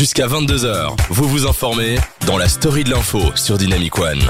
Jusqu'à 22h, vous vous informez dans la story de l'info sur Dynamic One.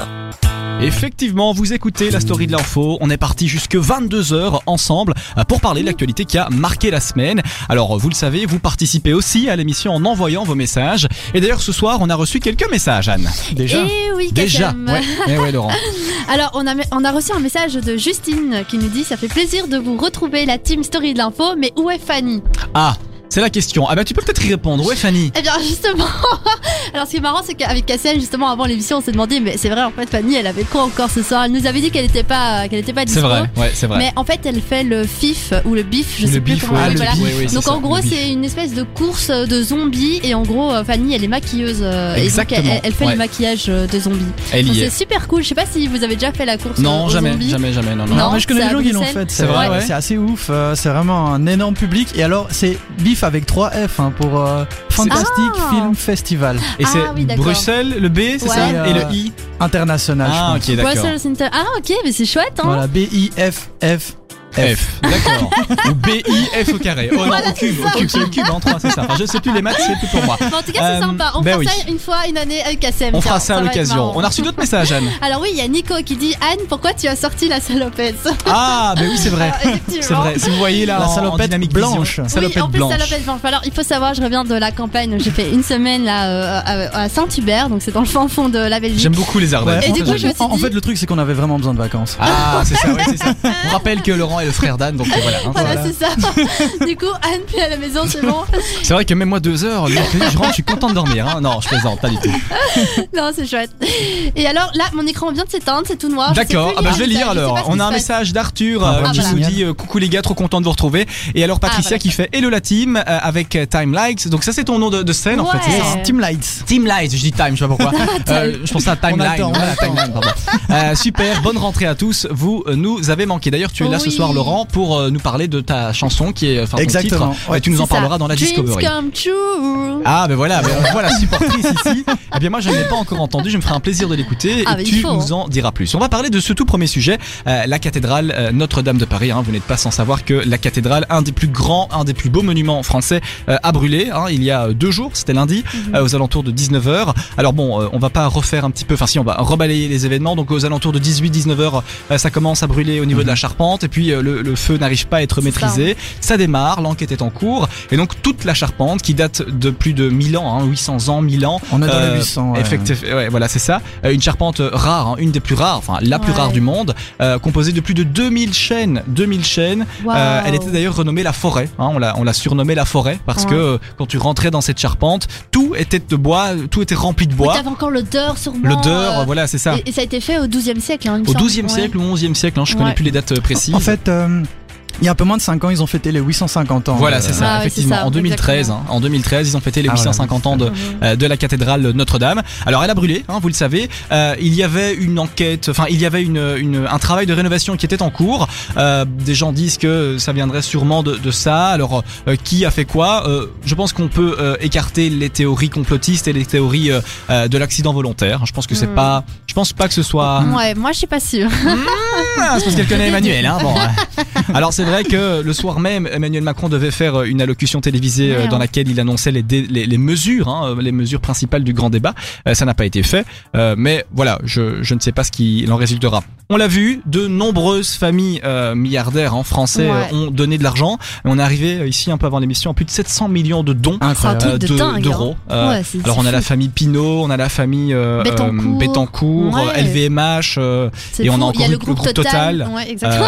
Effectivement, vous écoutez la story de l'info. On est parti jusque 22h ensemble euh, pour parler de l'actualité qui a marqué la semaine. Alors, vous le savez, vous participez aussi à l'émission en envoyant vos messages. Et d'ailleurs, ce soir, on a reçu quelques messages, Anne. Déjà Eh oui, Déjà. Ouais, Eh ouais, Laurent. Alors, on a, on a reçu un message de Justine qui nous dit Ça fait plaisir de vous retrouver, la team story de l'info, mais où est Fanny? Ah, c'est la question. Ah bah, tu peux peut-être y répondre. Est Fanny Eh bien, justement, alors ce qui est marrant, c'est qu'avec Cassiel, justement, avant l'émission, on s'est demandé Mais c'est vrai, en fait, Fanny, elle avait quoi encore ce soir? Elle nous avait dit qu'elle n'était pas, qu'elle était pas C'est dispo. vrai, ouais, c'est vrai. Mais en fait, elle fait le FIF ou le BIF, je Le sais plus comment ouais, oui, le voilà. bif, oui, oui, c'est Donc ça, en gros, c'est une espèce de course de zombies et en gros, euh, Fanny, elle est maquilleuse euh, et donc Exactement, elle, elle fait ouais. le maquillage euh, de zombies. Elle Donc, y C'est est. super cool. Je sais pas si vous avez déjà fait la course. Non, aux jamais, zombies. jamais, jamais, non, non. Non. mais je connais c'est des gens qui l'ont fait. C'est vrai, ouais. C'est assez ouf. euh, c'est vraiment un énorme public. Et alors, c'est BIF avec 3 F hein, pour euh, Fantastic Ah. Film Festival Et Ah c'est oui. Bruxelles, le B, c'est Ouais. ça Et, Et euh, le I international. Ah, je pense. ok, d'accord. Brussels Inter- Ah ok, mais c'est chouette. Hein Voilà, B-I-F-F. F, d'accord. Ou B-I-F au carré. Oh non, Voilà, au cube, au cube, c'est cube en 3, c'est ça. Enfin, je sais plus les maths, c'est plus pour moi. En tout cas, c'est Euh, sympa. On ben fera oui. ça une fois, une année avec Kassem. On fera ça à l'occasion. On a reçu d'autres messages, Anne. Alors oui, il y a Nico qui dit Anne, pourquoi tu as sorti la salopette? Ah, mais oui, c'est vrai. C'est vrai. Si vous voyez là, La en- en salopette dynamique blanche. Oui, salopette en plus blanche. salopette blanche. Alors il faut savoir, je reviens de la campagne. J'ai fait une semaine là euh, à, Saint-Hubert, donc c'est dans le fin fond de la Belgique. J'aime beaucoup les Ardennes. Ouais, Et en, du coup, je me suis en- en dit- fait, le truc, c'est qu'on avait vraiment besoin de vacances. Ah, c'est ça, oui, c'est ça. On rappelle que Laurent le frère d'Anne, donc euh, voilà. hein. Voilà, Voilà. c'est ça. du coup, Anne, puis à la maison, c'est bon. C'est vrai que même moi, deux heures, le mercredi, je rentre, je suis content de dormir. Hein. Non, je plaisante, pas du tout. non, c'est chouette. Et alors là, mon écran vient de s'éteindre, c'est tout noir. D'accord, ah bah, je vais lire alors. On a un message d'Arthur Ah, euh, qui voilà. nous dit euh, coucou les gars, trop content de vous retrouver. Et alors Patricia voilà. qui fait hello la team euh, avec euh, Time Lights. Donc ça c'est ton nom de, de scène en fait, c'est ça C'est Team Lights. Team Lights, je dis Time, je sais pas pourquoi. Euh, je pense à Timeline. on voilà, pardon. Euh, super, bonne rentrée à tous. Vous euh, nous avez manqué. D'ailleurs, tu es là ce Oui. soir, Laurent, pour euh, nous parler de ta chanson qui est, enfin, ton Exactement, titre. ouais. Et tu nous en ça. parleras dans la Dreams Discovery. come true. Ah ben voilà, ben, voilà supportrice ici. Eh bien moi je ne l'ai pas encore entendu, je me ferai un plaisir de l'écouter Ah, et mais tu faut, nous en diras plus. On va parler de ce tout premier sujet, euh, la cathédrale euh, Notre-Dame de Paris. hein. Vous n'êtes pas sans savoir que la cathédrale, un des plus grands, un des plus beaux monuments français, euh, a brûlé. hein. Il y a euh, deux jours, c'était lundi, Mhm. euh, aux alentours de 19h. Alors bon, euh, on va pas refaire un petit peu, enfin si on va rebalayer les événements. Donc aux alentours de 18-19h, euh, ça commence à brûler au niveau de la charpente et puis euh, le, le feu n'arrive pas à être maîtrisé. Ça démarre, l'enquête est en cours et donc toute la charpente qui date de plus de 1000 ans, hein, 800 ans, 1000 ans. On est dans Euh, les 800. ouais. Effectivement, ouais, voilà, c'est ça. Euh, une charpente rare, hein, une des plus rares, enfin la plus Ouais. rare du monde, euh, composée de plus de 2000 chaînes. 2000 chaînes. Euh, elle était d'ailleurs renommée la forêt. hein, on l'a, on l'a surnommée la forêt parce Ouais. que euh, quand tu rentrais dans cette charpente, tout était de bois, tout était rempli de Oui, bois. T'avais encore l'odeur sûrement. L'odeur, euh, voilà, c'est ça. Et, et ça a été fait au 12e siècle. Hein, il me Au semble. 12e Ouais. siècle ou 11e siècle, hein, je connais plus les dates euh, précises. En fait, euh, il y a un peu moins de 5 ans, ils ont fêté les 850 ans. Voilà, c'est ça, Ah effectivement. ça, en 2013, hein, en 2013, ils ont fêté les Ah, voilà, 850 ans de, euh, de la cathédrale Notre-Dame. Alors elle a brûlé, hein, vous le savez. Euh, il y avait une enquête, enfin il y avait une, une- un travail de rénovation qui était en cours. Euh, des gens disent que ça viendrait sûrement de, de ça. Alors euh, qui a fait quoi? Euh, Je pense qu'on peut euh, écarter les théories complotistes et les théories de l'accident volontaire. Je pense que c'est Mhm. pas, je pense pas que ce soit. Ouais, moi je suis pas sûre. Ah, c'est parce qu'elle connaît Emmanuel. Hein, bon, ouais. Alors c'est vrai que le soir même, Emmanuel Macron devait faire euh, une allocution télévisée euh, Ouais, dans hein. laquelle il annonçait les, dé- les, les mesures, hein, euh, les mesures principales du grand débat. Euh, ça n'a pas été fait, Euh, mais voilà, je, je ne sais pas ce qu'il en résultera. On l'a vu, de nombreuses familles euh, milliardaires en français Ouais. euh, ont donné de l'argent. On est arrivé ici un peu avant l'émission à plus de 700 millions de dons. C'est de dingue, d'euros. Ouais, c'est- alors c'est on a fou. la famille Pinot, on a la famille Bettencourt. LVMH, C'est et on a encore y a le groupe Total.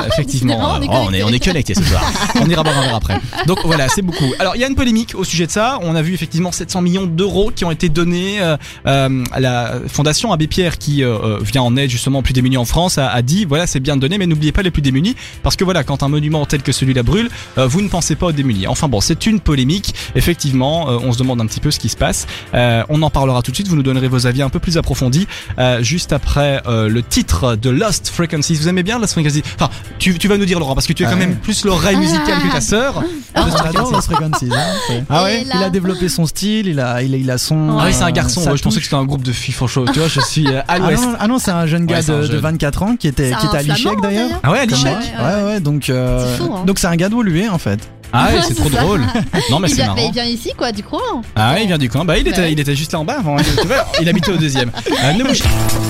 Effectivement, oh, on, est, on est connectés ce soir. on ira boire un verre après. Donc voilà, c'est beaucoup. Alors il y a une polémique au sujet de ça. On a vu effectivement 700 millions d'euros qui ont été donnés euh, euh, à la fondation Abbé Pierre qui euh, euh, vient en aide justement aux plus démunis en France a, a dit voilà c'est bien de donner mais n'oubliez pas les plus démunis parce que voilà quand un monument tel que celui-là brûle euh, vous ne pensez pas aux démunis. Enfin bon c'est une polémique. Effectivement euh, on se demande un petit peu ce qui se passe. Euh, on en parlera tout de suite. Vous nous donnerez vos avis un peu plus approfondis euh, juste après euh, le titre de Lost Frequencies. Vous aimez bien Lost Frequencies? Enfin tu, tu vas nous dire Laurent parce que tu as quand Ah ouais. même plus l'oreille musicale que ta sœur. On adore Lost Frequencies. hein, Ah ouais Il a développé son style, il a, il a, il a son. Ah oui, c'est un garçon. sa ouais, je pensais que touche. c'était un groupe de filles franchement. Tu vois, je suis euh, à Ah l'ouest. non, ah non, c'est un jeune gars Ouais, c'est un de, de jeune. 24 ans qui était, C'est qui était à l'ICHEC d'ailleurs. Ah ouais, à Comme l'Ichec moi. Ouais, ouais, donc, euh, C'est fou, hein. donc c'est un gars d'Olué en fait. Ah ouais, c'est trop ça. drôle. Non, mais il, c'est vient, marrant. mais il vient ici, quoi, du coin. Ah ouais, il vient du coin. Bah, il était, Ouais. il était juste là en bas avant. hein. Tu vois, il habitait au deuxième. Euh, ne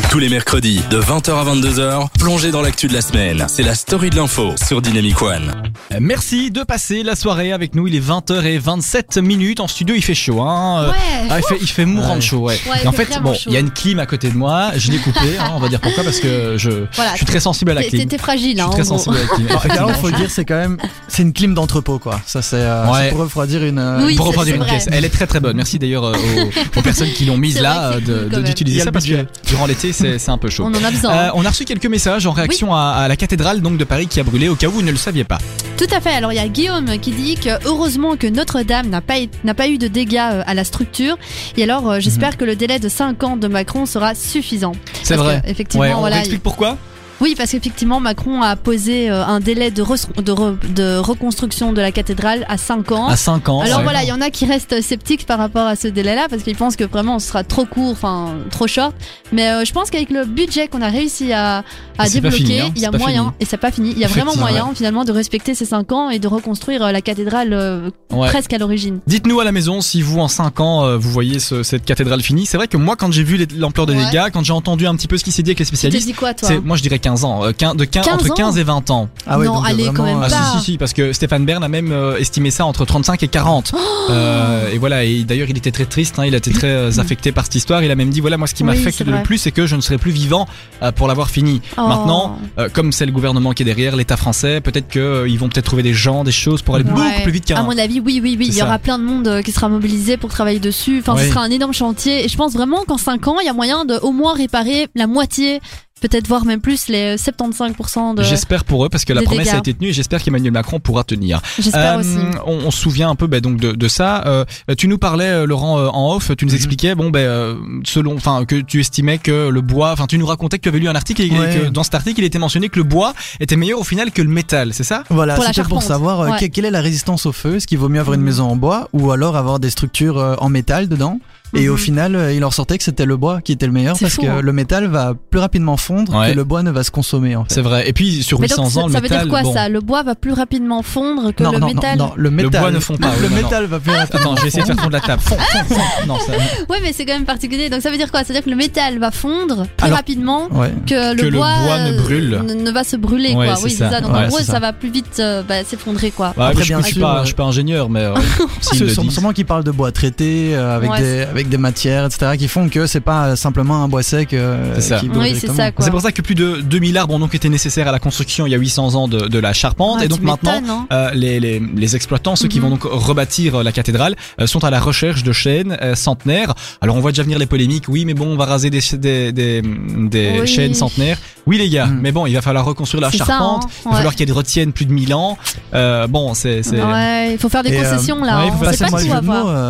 Tous les mercredis, de 20h à 22h, plongez dans l'actu de la semaine. C'est la story de l'info sur Dynamic One. Euh, Merci de passer la soirée avec nous. Il est 20h27 minutes. En studio, il fait chaud. Hein. Euh, Ouais. Ah, il fait, il fait mourant Ouais. de chaud, ouais. Ouais, il Et en fait bon, chaud. il y a une clim à côté de moi. Je l'ai coupée. hein, on va dire pourquoi parce que je, Voilà, je suis très sensible à la T'es- clim. T'es fragile, Je hein. suis très en gros. sensible à la clim. Alors, effectivement. faut le dire, c'est quand même, c'est une clim d'entrepôt, quoi. Ça, c'est, euh, Ouais. pour refroidir une. euh, Oui, pour c'est- refroidir c'est une caisse. Elle est très très bonne. Merci d'ailleurs euh, aux, aux personnes qui l'ont mise là euh, d'utiliser ça parce que durant l'été c'est un peu chaud. On en a besoin. Euh, hein. on a reçu quelques messages en réaction à, à la cathédrale donc de Paris qui a brûlé au cas où vous ne le saviez pas. Tout à fait. Alors il y a Guillaume qui dit que heureusement que Notre-Dame n'a pas, n'a pas eu de dégâts à la structure. Et alors euh, j'espère que le délai de 5 ans de Macron sera suffisant. Mhm. C'est vrai. que, effectivement, Ouais, on voilà, explique pourquoi? Oui, parce qu'effectivement, Macron a posé euh, un délai de, re- de, re- de reconstruction de la cathédrale à 5 ans. À 5 ans. Alors voilà, il y en a qui restent sceptiques par rapport à ce délai-là parce qu'ils pensent que vraiment ce sera trop court, enfin trop short. Mais euh, je pense qu'avec le budget qu'on a réussi à, débloquer, fini, hein, il y a moyen, fini. et c'est pas fini, il y a vraiment moyen finalement de respecter ces 5 ans et de reconstruire euh, la cathédrale euh, Ouais. presque à l'origine. Dites-nous à la maison si vous en 5 ans euh, vous voyez ce- cette cathédrale finie. C'est vrai que moi quand j'ai vu l'ampleur des Ouais. dégâts, quand j'ai entendu un petit peu ce qui s'est dit avec les spécialistes, dis quoi toi moi je dirais 15 ans, euh, quin- de 15, 15 entre ans 15 et 20 ans. Ah ouais, Non, donc, allez, quand vraiment, même euh, Ah pas. si si si parce que Stéphane Bern a même euh, estimé ça entre 35 et 40. Euh, et voilà et d'ailleurs il était très triste, hein, il a été très euh, affecté par cette histoire. Il a même dit voilà moi ce qui Oui, m'affecte c'est le vrai. plus c'est que je ne serai plus vivant euh, pour l'avoir fini. Oh. Maintenant, euh, comme c'est le gouvernement qui est derrière, l'État français, peut-être qu'ils vont peut-être trouver des gens, des choses pour aller Ouais. beaucoup plus vite À qu'un. mon avis, oui, oui, oui. C'est Il y aura plein de monde euh, qui sera mobilisé pour travailler dessus. Enfin, ce sera un énorme chantier. Et je pense vraiment qu'en 5 ans, il y a moyen de au moins réparer la moitié, peut-être voire même plus, les 75% de. J'espère pour eux parce que la promesse a été tenue et j'espère qu'Emmanuel Macron pourra tenir. J'espère Euh, aussi. on, on se souvient un peu bah, donc de, de ça. Euh, tu nous parlais euh, Laurent euh, en off, tu nous Mhm. expliquais bon ben euh, selon enfin que tu estimais que le bois, enfin tu nous racontais que tu avais lu un article et Ouais. que dans cet article il était mentionné que le bois était meilleur au final que le métal, c'est ça? Voilà, c'était pour savoir euh, Ouais. quelle est la résistance au feu? Est-ce qu'il vaut mieux avoir une Mhm. maison en bois ou alors avoir des structures euh, en métal dedans? Et Mhm. au final, euh, il en sortait que c'était le bois qui était le meilleur parce fou, que hein. le métal va plus rapidement fondre Ouais. que le bois ne va se consommer en fait. C'est vrai. Et puis sur Mais 800 donc, ça, ans le ça veut métal dire quoi bon, ça? Le bois va plus rapidement fondre que non, le non, métal? non, non, le métal. bois ne fond pas, Le métal va plus rapidement. Attends, je vais essayer de faire fondre la table. Fond, fond, fond. Non, ça... Ouais, mais c'est quand même particulier. Donc ça veut dire quoi? Ça veut dire que le métal va fondre plus Alors- rapidement Ouais. que le Que le bois, ne euh, brûle. ne, va se brûler Ouais, quoi. Oui, ça. c'est ça. Donc en gros, ça. ça. va plus vite euh, bah, s'effondrer quoi. Après, bien je suis sûr, pas, je suis pas ingénieur, mais le Sûrement qu'ils parlent de bois traité avec, des, avec des matières, etc., qui font que c'est pas simplement un bois sec euh, C'est Oui, c'est directement. ça quoi. C'est pour ça que plus de 2000 arbres ont donc été nécessaires à la construction il y a 800 ans de, de la charpente. Ouais, et donc maintenant, hein. euh, les, les, les exploitants, ceux qui Mhm. vont donc rebâtir euh, la cathédrale, euh, sont à la recherche de chênes euh, centenaires. Alors on voit déjà venir les polémiques. Oui, mais bon, on va raser des, des, des, des Oui. chênes centenaires. Oui, les gars, Mhm. mais bon, il va falloir reconstruire la ça, charpente. hein. Il va Ouais. falloir qu'elle retienne plus de 1000 ans. Euh, bon, c'est... c'est- Ouais, il faut faire des Et, euh, concessions là. ouais, il hein. faut sait pas le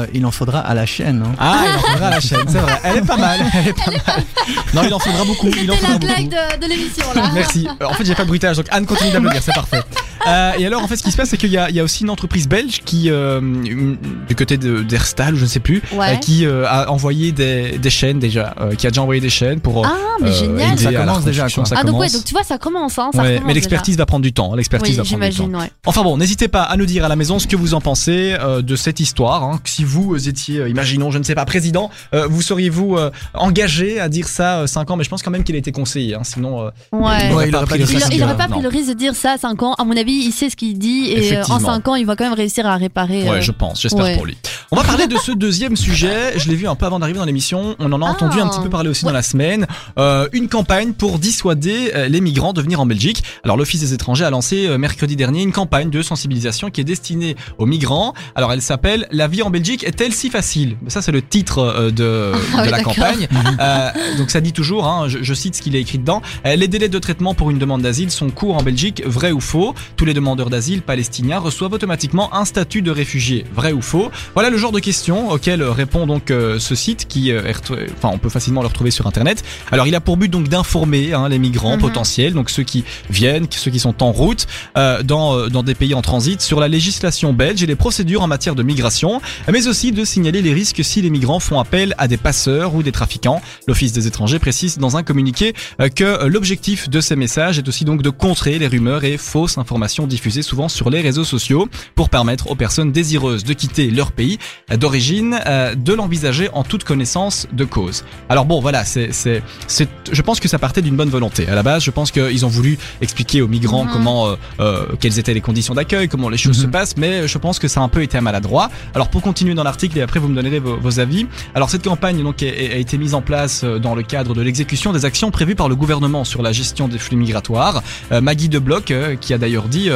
tout il en faudra à la chaîne. hein. Ah, il en faudra à la chaîne, c'est vrai. Elle est pas mal. Elle est pas mal. Non, il en faudra beaucoup. C'était faudra la beaucoup. blague de, de l'émission là. Merci. Euh, En fait, j'ai pas de bruitage, donc Anne continue d'applaudir, c'est parfait. Euh, et alors, en fait, ce qui se passe, c'est qu'il y a, il y a aussi une entreprise belge qui, euh, une- du côté de d'Erstal, ou je ne sais plus, Ouais. euh, qui euh, a envoyé des, des chaînes déjà, euh, qui a déjà envoyé des chaînes pour. Ah, mais euh, génial. Ça commence déjà, reconstruction, quoi. Ça Ah donc ouais, donc tu vois, ça commence, hein. Ça Ouais, recommence mais l'expertise va prendre du temps. L'expertise déjà. va Oui, prendre du temps. ouais. Enfin bon, n'hésitez pas à nous dire à la maison ce que vous en pensez euh, de cette histoire. Hein, si vous étiez, euh, imaginons, je ne sais pas, président, euh, vous seriez-vous euh, engagé à dire ça 5 ans? Mais je pense quand même qu'il a été conseillé. Hein, sinon, euh, Ouais. il Ouais, aurait pas pris pas le risque, il aurait euh, pas pris non. le risque de dire ça à 5 ans. À mon avis, il sait ce qu'il dit et euh, en Effectivement. 5 ans, il va quand même réussir à réparer. Ouais, euh, je pense, j'espère ouais. pour lui. On va parler de ce deuxième sujet. Je l'ai vu un peu avant d'arriver dans l'émission. On en a Ah. entendu un petit peu parler aussi dans la semaine. Euh, une campagne pour dissuader euh, les migrants de venir en Belgique. Alors, l'Office des étrangers a lancé euh, mercredi dernier une campagne de sensibilisation qui est destinée aux migrants. Alors, elle s'appelle La vie en Belgique est-elle si facile? Ça, c'est le titre euh, de, Ah de oui, la campagne. Euh, donc, ça dit toujours, hein, je, je cite ce qu'il est écrit dedans. Euh, les délais de traitement pour une demande d'asile sont courts en Belgique, vrai ou faux Tous les demandeurs d'asile palestiniens reçoivent automatiquement un statut de réfugié, vrai ou faux Voilà le genre de questions auxquelles répond donc euh, ce site qui enfin on peut facilement le retrouver sur internet. Alors il a pour but donc d'informer hein, les migrants Mhm. potentiels, donc ceux qui viennent, ceux qui sont en route dans dans des pays en transit sur la législation belge et les procédures en matière de migration, mais aussi de signaler les risques si les migrants font appel à des passeurs ou des trafiquants. L'Office des étrangers précise dans un communiqué euh, que euh, l'objectif de ces messages est aussi donc de contrer les rumeurs et fausses informations diffusées souvent sur les réseaux sociaux pour permettre aux personnes désireuses de quitter leur pays d'origine euh, de l'envisager en toute connaissance de cause. Alors bon, voilà, c'est, c'est, c'est, je pense que ça partait d'une bonne volonté. À la base, je pense qu'ils ont voulu expliquer aux migrants Mhm. comment, euh, euh, quelles étaient les conditions d'accueil, comment les choses Mhm. se passent, mais je pense que ça a un peu été maladroit. Alors pour continuer dans l'article et après vous me donnerez vos, vos avis. Alors cette campagne a, été mise en place euh, dans le cadre de l'exécution des actions prévues par le gouvernement sur la gestion des flux migratoires. Euh, Maggie Debloc, euh, qui a d'ailleurs dit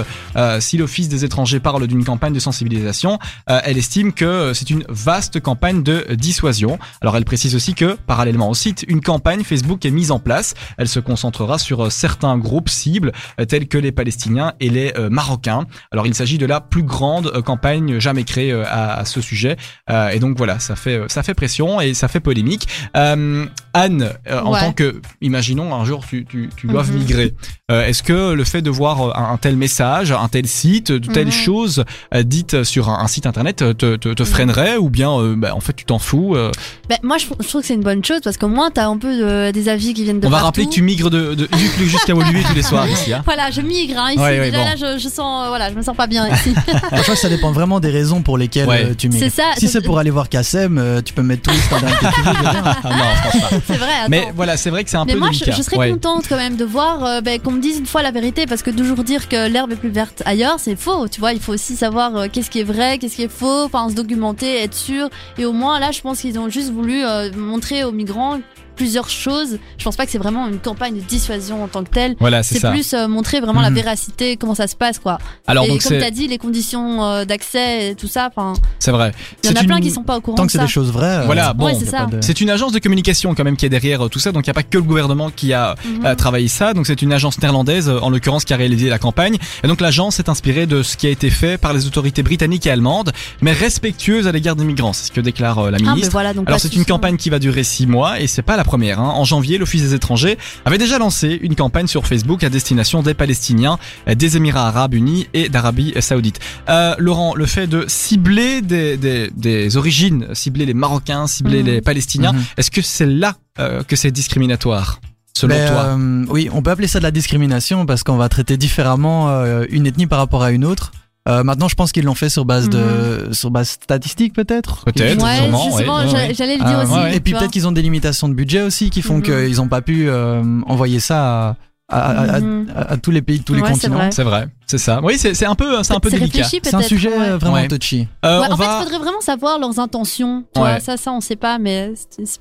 si l'Office des étrangers parle d'une campagne de sensibilisation, elle estime que c'est une vaste campagne de dissuasion. Alors elle précise aussi que, parallèlement au site, une campagne Facebook est mise en place. Elle se concentrera sur certains groupes cibles, tels que les Palestiniens et les Marocains. Alors il s'agit de la plus grande campagne jamais créée à, ce sujet. Et donc voilà, ça fait, ça fait pression et ça fait polémique. Euh, Anne, euh, en Ouais. tant que, imaginons un jour tu, tu, tu dois Mhm. migrer, euh, est-ce que le fait de voir un, un tel message, un tel site, de telles Mhm. choses euh, dites sur un, un site internet te, Mhm. freinerait ou bien euh, bah, en fait tu t'en fous euh, Ben, moi, je, je trouve que c'est une bonne chose parce qu'au moins, t'as un peu de- des avis qui viennent de On va rappeler que tu migres de, de jusqu'à Woluwe tous les soirs ici. Hein. Voilà, je migre hein, ici. Ouais, ouais, Déjà, bon. là, je, je sens, euh, voilà, je me sens pas bien ici. Je crois que ça dépend vraiment des raisons pour lesquelles Ouais. euh, tu migres. C'est ça, Si c'est pour aller voir Kassem, euh, tu peux mettre que tu veux. dire. Ah non, je pense pas. c'est vrai. Attends. Mais voilà, c'est vrai que c'est un Mais peu moi, je, serais Ouais. contente quand même de voir euh, ben, qu'on me dise une fois la vérité, parce que toujours dire que l'herbe est plus verte ailleurs, c'est faux. Tu vois, il faut aussi savoir euh, qu'est-ce qui est vrai, qu'est-ce qui est faux, enfin se documenter, être sûr. Et au moins là, je pense qu'ils ont juste voulu euh, montrer aux migrants plusieurs choses. Je pense pas que c'est vraiment une campagne de dissuasion en tant que telle. Voilà, c'est C'est ça. plus euh, montrer vraiment la Mhm. véracité, comment ça se passe, quoi. Alors et donc comme t'as dit, les conditions euh, d'accès et tout ça, enfin, c'est vrai. il y en a plein qui sont pas au courant Tant que c'est des choses vraies. euh, Voilà, bon, Ouais, c'est de- une agence de communication quand même qui est derrière euh, tout ça, donc il n'y a pas que le gouvernement qui a Mhm. euh, travaillé ça, donc c'est une agence néerlandaise euh, en l'occurrence qui a réalisé la campagne, et donc l'agence est inspirée de ce qui a été fait par les autorités britanniques et allemandes, mais respectueuse à l'égard des migrants, c'est ce que déclare euh, la Ah, ministre. voilà, donc Alors c'est une campagne qui va durer six mois et c'est pas la première. Hein. En janvier, l'Office des étrangers avait déjà lancé une campagne sur Facebook à destination des Palestiniens, des Émirats Arabes Unis et d'Arabie Saoudite. Euh, Laurent, le fait de cibler des, des, des origines, cibler les Marocains, cibler Mhm. les Palestiniens, Mhm. est-ce que c'est là euh, que c'est discriminatoire selon Mais, toi? euh, Oui, on peut appeler ça de la discrimination parce qu'on va traiter différemment une ethnie par rapport à une autre. Euh, maintenant, je pense qu'ils l'ont fait sur base de sur base statistique peut-être. Peut-être, Ouais, sûrement, justement, ouais, j'allais le Ah, dire aussi. ouais, Et puis peut-être qu'ils ont des limitations de budget aussi qui font Mhm. qu'ils n'ont pas pu euh, envoyer ça à, à- à- à- Mhm. tous les pays de tous les continents. C'est vrai, c'est ça. Oui, c'est c'est un peu, c'est un peu C'est délicat. C'est un sujet ouais. euh, vraiment Ouais. touchy. Euh, Ouais, en fait, il faudrait vraiment savoir leurs intentions. Tu Ouais. vois, ça, ça, on sait pas, mais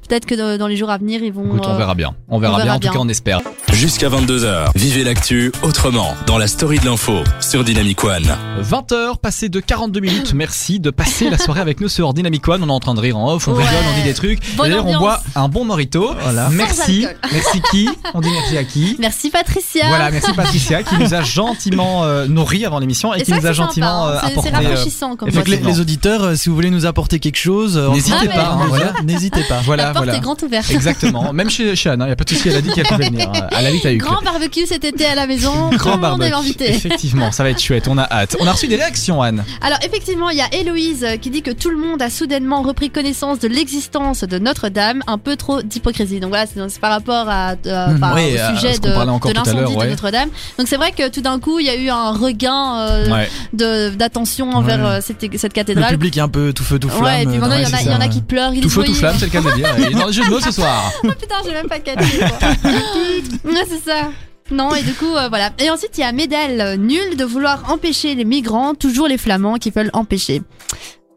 peut-être que dans- dans les jours à venir, ils vont. Écoute, on euh, verra bien. On verra, on bien. En tout cas, on espère. Jusqu'à 22h, vivez l'actu autrement dans la story de l'info sur Dynamic One. 20h, passé de 42 minutes. Merci de passer la soirée avec nous sur Dynamic One. On est en train de rire en off, on Ouais. rigole, on dit des trucs. D'ailleurs, on boit un bon morito. Voilà. Merci. Merci qui? On dit merci à qui? Merci Patricia. Voilà, merci Patricia qui nous a gentiment euh, nourri avant l'émission et, Et qui ça, nous a gentiment sympa, euh, hein. C'est- apporté. C'est euh, rafraîchissant comme Donc les, les auditeurs, euh, si vous voulez nous apporter quelque chose, euh, N'hésitez pas, hein, voilà. n'hésitez pas. Voilà, La porte voilà. est grande ouverte. Exactement. Même chez, chez Anne, il n'y a pas de souci, elle a dit qu'elle pouvait venir. hein. Elle a dit t'as eu Grand barbecue cet été à la maison. Tout Grand le monde est barbecue. invité. Effectivement, ça va être chouette, on a hâte. On a reçu des réactions, Anne. Alors effectivement, il y a Héloïse euh, qui dit que tout le monde a soudainement repris connaissance de l'existence de Notre-Dame, un peu trop d'hypocrisie. Donc voilà, c'est par rapport à, euh, enfin, Oui, au à sujet ce de, tout à l'incendie ouais. de Notre-Dame. Donc c'est vrai que tout d'un coup, il y a eu un regain euh, Ouais. de d'attention envers Ouais. euh, cette, cette Le cathédrale. public est un peu tout feu tout flamme. Ouais, et puis maintenant, il y, en Ouais, a- il y en a qui pleurent. Ils Tout feu, tout flamme, c'est le cas de le dire. Il est dans le jeu de mots ce soir. Oh putain, j'ai même pas catché. quoi. ouais, c'est ça. Non, et du coup, euh, voilà. Et ensuite, il y a Médal, euh, nul de vouloir empêcher les migrants, toujours les flamands qui veulent empêcher.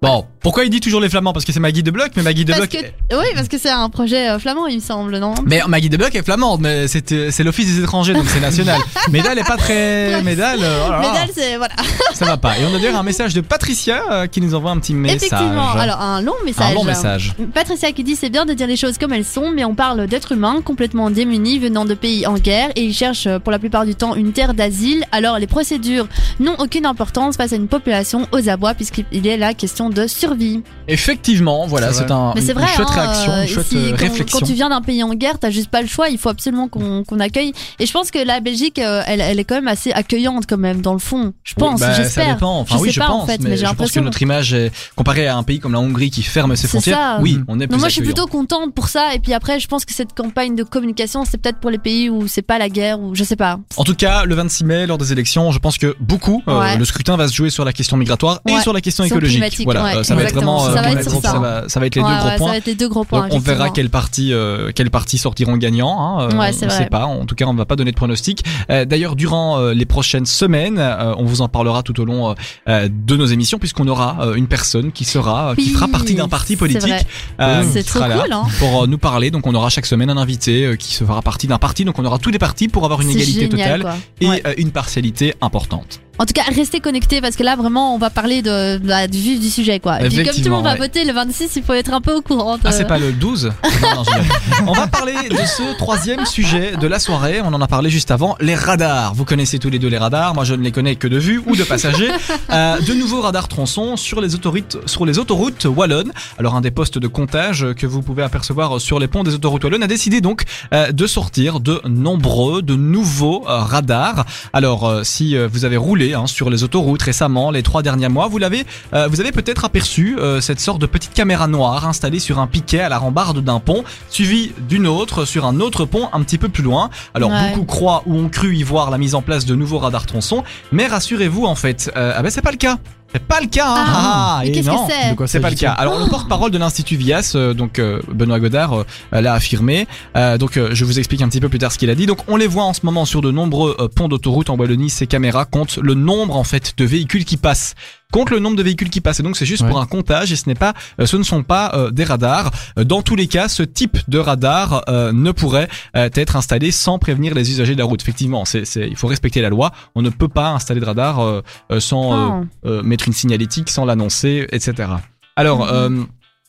Bon, pourquoi il dit toujours les flamands? Parce que c'est Maggie de Bloc, mais Maggie de Parce Bloc. que, oui, parce que c'est un projet euh, flamand, il me semble, non? Mais Maggie de Bloc est flamande, mais c'est euh, l'Office des étrangers, donc c'est national. Médal est pas très. Médal, euh, oh Médal, c'est voilà. ça va pas. Et on a d'ailleurs un message de Patricia euh, qui nous envoie un petit message. Effectivement. Alors un long message. un long message. Patricia qui dit c'est bien de dire les choses comme elles sont, mais on parle d'êtres humains complètement démunis venant de pays en guerre et ils cherchent pour la plupart du temps une terre d'asile. Alors les procédures n'ont aucune importance face à une population aux abois puisqu'il est là question question de survie. Effectivement, voilà, C'est un, une vrai, chouette hein, réaction, euh, une chouette si- euh, quand, réflexion. quand tu viens d'un pays en guerre, t'as juste pas le choix. Il faut absolument qu'on qu'on accueille. Et je pense que la Belgique, euh, elle, elle est quand même assez accueillante quand même dans le fond. Je pense, Bah, Ça dépend. Enfin, je oui, sais je pas pense, en fait, mais, mais, j'ai je pense que l'impression. notre image, est, comparé à un pays comme la Hongrie qui ferme ses frontières, ça. oui, on est plus Non, moi je suis plutôt contente pour ça. Et puis après, je pense que cette campagne de communication, c'est peut-être pour les pays où c'est pas la guerre ou je sais pas. En tout cas, le 26 mai, lors des élections, je pense que beaucoup, euh, le scrutin va se jouer sur la question migratoire et sur la question écologique. climatique, Voilà, ouais, euh, ça va être vraiment euh, Ça va être climatique, ça. ça va, ça va être les Ouais, deux gros Ça points. va être les deux gros points. Donc, on verra quels partis, euh, partis sortiront gagnants. Hein, euh, on ne sait pas. En tout cas, on ne va pas donner de pronostic. Euh, D'ailleurs, durant les prochaines semaines, on vous en parlera tout au long de nos émissions, puisqu'on aura une personne qui sera, qui fera partie d'un parti politique, C'est trop cool, hein. pour nous parler. Donc, on aura chaque semaine un invité qui se fera partie d'un parti. Donc, on aura tous les partis pour avoir une égalité génial, totale quoi. et une partialité importante. En tout cas, restez connectés parce que là, vraiment, on va parler de, bah, du vif du sujet, quoi. Et puis, comme tout le monde va ouais. voter le 26, il faut être un peu au courant. de- Ah, c'est pas le 12 Non, non. On va parler de ce troisième sujet de la soirée. On en a parlé juste avant, les radars. Vous connaissez tous les deux les radars. Moi, je ne les connais que de vue ou de passagers. Euh, de nouveaux radars tronçons sur les autoroutes, sur les autoroutes wallonnes. Alors, un des postes de comptage que vous pouvez apercevoir sur les ponts des autoroutes wallonnes a décidé donc euh, de sortir de nombreux, de nouveaux euh, radars. Alors, euh, si vous avez roulé hein, sur les autoroutes récemment, les trois derniers mois, vous l'avez, euh, vous avez peut-être aperçu euh, cette sorte de petite caméra noire installée sur un piquet à la rambarde d'un pont, suivie d'une autre sur un autre pont un petit peu plus loin. Alors, Ouais. beaucoup croient ou ont cru y voir la mise en place de nouveaux radars tronçons, mais rassurez-vous en fait, euh, ah ben c'est pas le cas. C'est pas le cas. Hein. Ah, et et qu'est-ce non. que c'est De quoi C'est pas le cas. Alors le porte-parole de l'Institut Vias, euh, donc euh, Benoît Godard, euh, l'a affirmé. Euh, donc euh, je vous explique un petit peu plus tard ce qu'il a dit. Donc on les voit en ce moment sur de nombreux euh, ponts d'autoroute en Wallonie. Ces caméras comptent le nombre en fait de véhicules qui passent. Compte le nombre de véhicules qui passent. Et donc c'est juste Ouais. pour un comptage et ce n'est pas, euh, ce ne sont pas euh, des radars. Euh, Dans tous les cas, ce type de radar euh, ne pourrait euh, être installé sans prévenir les usagers de la route. Effectivement, c'est, il faut respecter la loi. On ne peut pas installer de radar sans euh, Oh. euh, mettre une signalétique, sans l'annoncer, etc. Alors, Mhm. euh,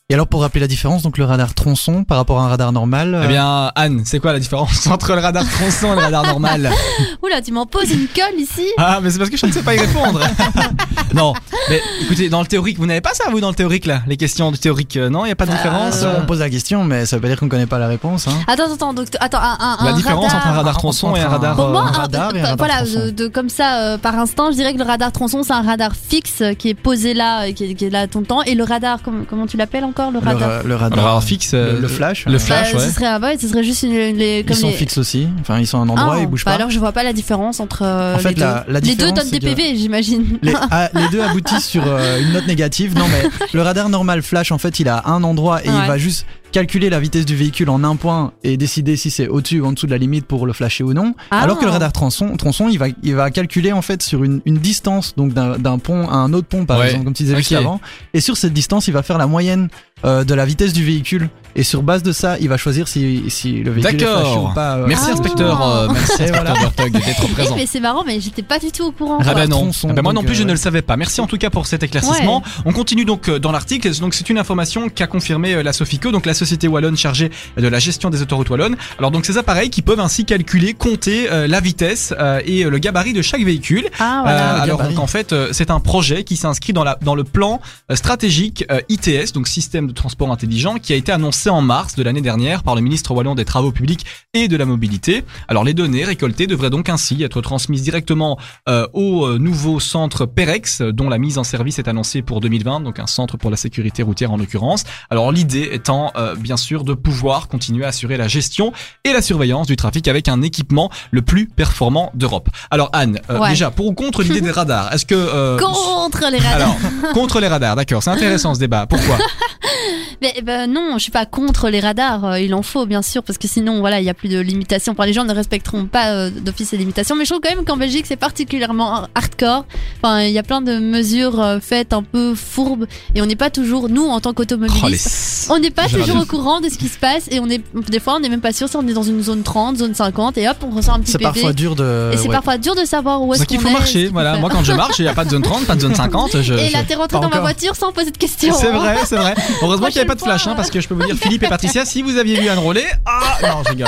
Et alors pour rappeler la différence, donc le radar tronçon par rapport à un radar normal. eh bien, Anne, c'est quoi la différence entre le radar tronçon et le radar normal? Oula, tu m'en poses une colle ici Ah, mais c'est parce que je ne sais pas y répondre. non, mais écoutez, dans le théorique, vous n'avez pas ça, vous, dans le théorique, là Les questions du théorique, euh, non Il n'y a pas de Euh, différence on pose la question, mais ça veut pas dire qu'on connaît pas la réponse. Hein. Attends, attends, donc, attends, un, un, La un différence radar... entre un radar tronçon et un un- radar... Pour euh, moi, un un- radar et un euh, radar voilà, tronçon. de, de- comme ça, euh, par instant, je dirais que le radar tronçon, c'est un radar fixe euh, qui est posé là, euh, qui est, qui est là tout le temps. Et le radar, comment, comment tu l'appelles encore, le Le, radar? ra- le le radar. radar fixe, euh, le, le flash. le euh, flash. Bah, ouais. Ce serait, ouais, ce serait juste une, les, Ils comme sont les- fixes aussi. Enfin, ils sont en endroit, Ah, ils bougent bah pas. alors je vois pas la différence entre euh, En fait, les deux. la- la les deux différence, donnent des PV, j'imagine. Les, ah, les deux aboutissent sur euh, une note négative. Non, mais le radar normal flash, en fait, il a un endroit et Ouais. il va juste calculer la vitesse du véhicule en un point et décider si c'est au-dessus ou en dessous de la limite pour le flasher ou non. Ah. Alors que le radar tronçon, tronçon il, va, il va calculer en fait sur une, une distance, donc d'un pont à un autre pont, par Ouais. exemple, comme tu disais juste avant. Et sur cette distance, il va faire la moyenne euh, de la vitesse du véhicule. Et sur base de ça, il va choisir si, si le véhicule est D'accord. flashé ou pas. euh, Merci, Ah. inspecteur, euh, merci, Et inspecteur voilà. Bertog, d'être Eh, présent. mais c'est marrant, mais j'étais pas du tout au courant. Ah quoi. bah non, tronçon, Ah bah moi non donc, plus je euh, ne le savais pas. Merci en tout cas pour cet éclaircissement. On continue donc euh, dans l'article. Donc c'est une information qu'a confirmé euh, la Sofico, donc la société wallonne chargée de la gestion des autoroutes wallonnes. Alors donc ces appareils qui peuvent ainsi calculer, compter euh, la vitesse euh, et euh, le gabarit de chaque véhicule. Ah voilà. Euh, le alors gabarit. donc en fait euh, c'est un projet qui s'inscrit dans la dans le plan euh, stratégique euh, ITS donc système de transport intelligent qui a été annoncé en mars de l'année dernière par le ministre wallon des travaux publics et de la mobilité. Alors les données récoltées devraient donc ainsi être transmises directement euh, au euh, nouveau centre Perex dont la mise en service est annoncée pour 2020 donc un centre pour la sécurité routière en l'occurrence. Alors l'idée étant euh, bien sûr de pouvoir continuer à assurer la gestion et la surveillance du trafic avec un équipement le plus performant d'Europe. Alors Anne, euh, Ouais. déjà pour ou contre l'idée des radars, est-ce que Contre les radars. alors contre les radars, d'accord, c'est intéressant ce débat. Pourquoi? Mais ben non, je suis pas contre les radars. euh, Il en faut bien sûr parce que sinon voilà, il y a plus de limitations. Enfin, les gens ne respecteront pas euh, d'office les limitations. Mais je trouve quand même qu'en Belgique c'est particulièrement hardcore. Enfin, il y a plein de mesures euh, faites un peu fourbes et on n'est pas toujours nous en tant Oh, qu'automobilistes. les- On n'est pas toujours au courant de ce qui se passe et on est des fois on n'est même pas sûr si on est dans une zone 30, zone 50 et hop on ressort un petit C'est PV. parfois dur de. et c'est ouais. parfois dur de savoir où C'est est-ce qu'il faut marcher. Voilà, moi quand je marche, il n'y a pas de zone 30, pas de zone 50. Je, Et je- là t'es rentré dans ma voiture sans poser de questions. C'est hein. vrai, c'est vrai. Heureusement qu'il n'y avait pas de flash, hein, parce que je peux vous dire Philippe et Patricia, si vous aviez vu Anne Rollet, ah non, je rigole,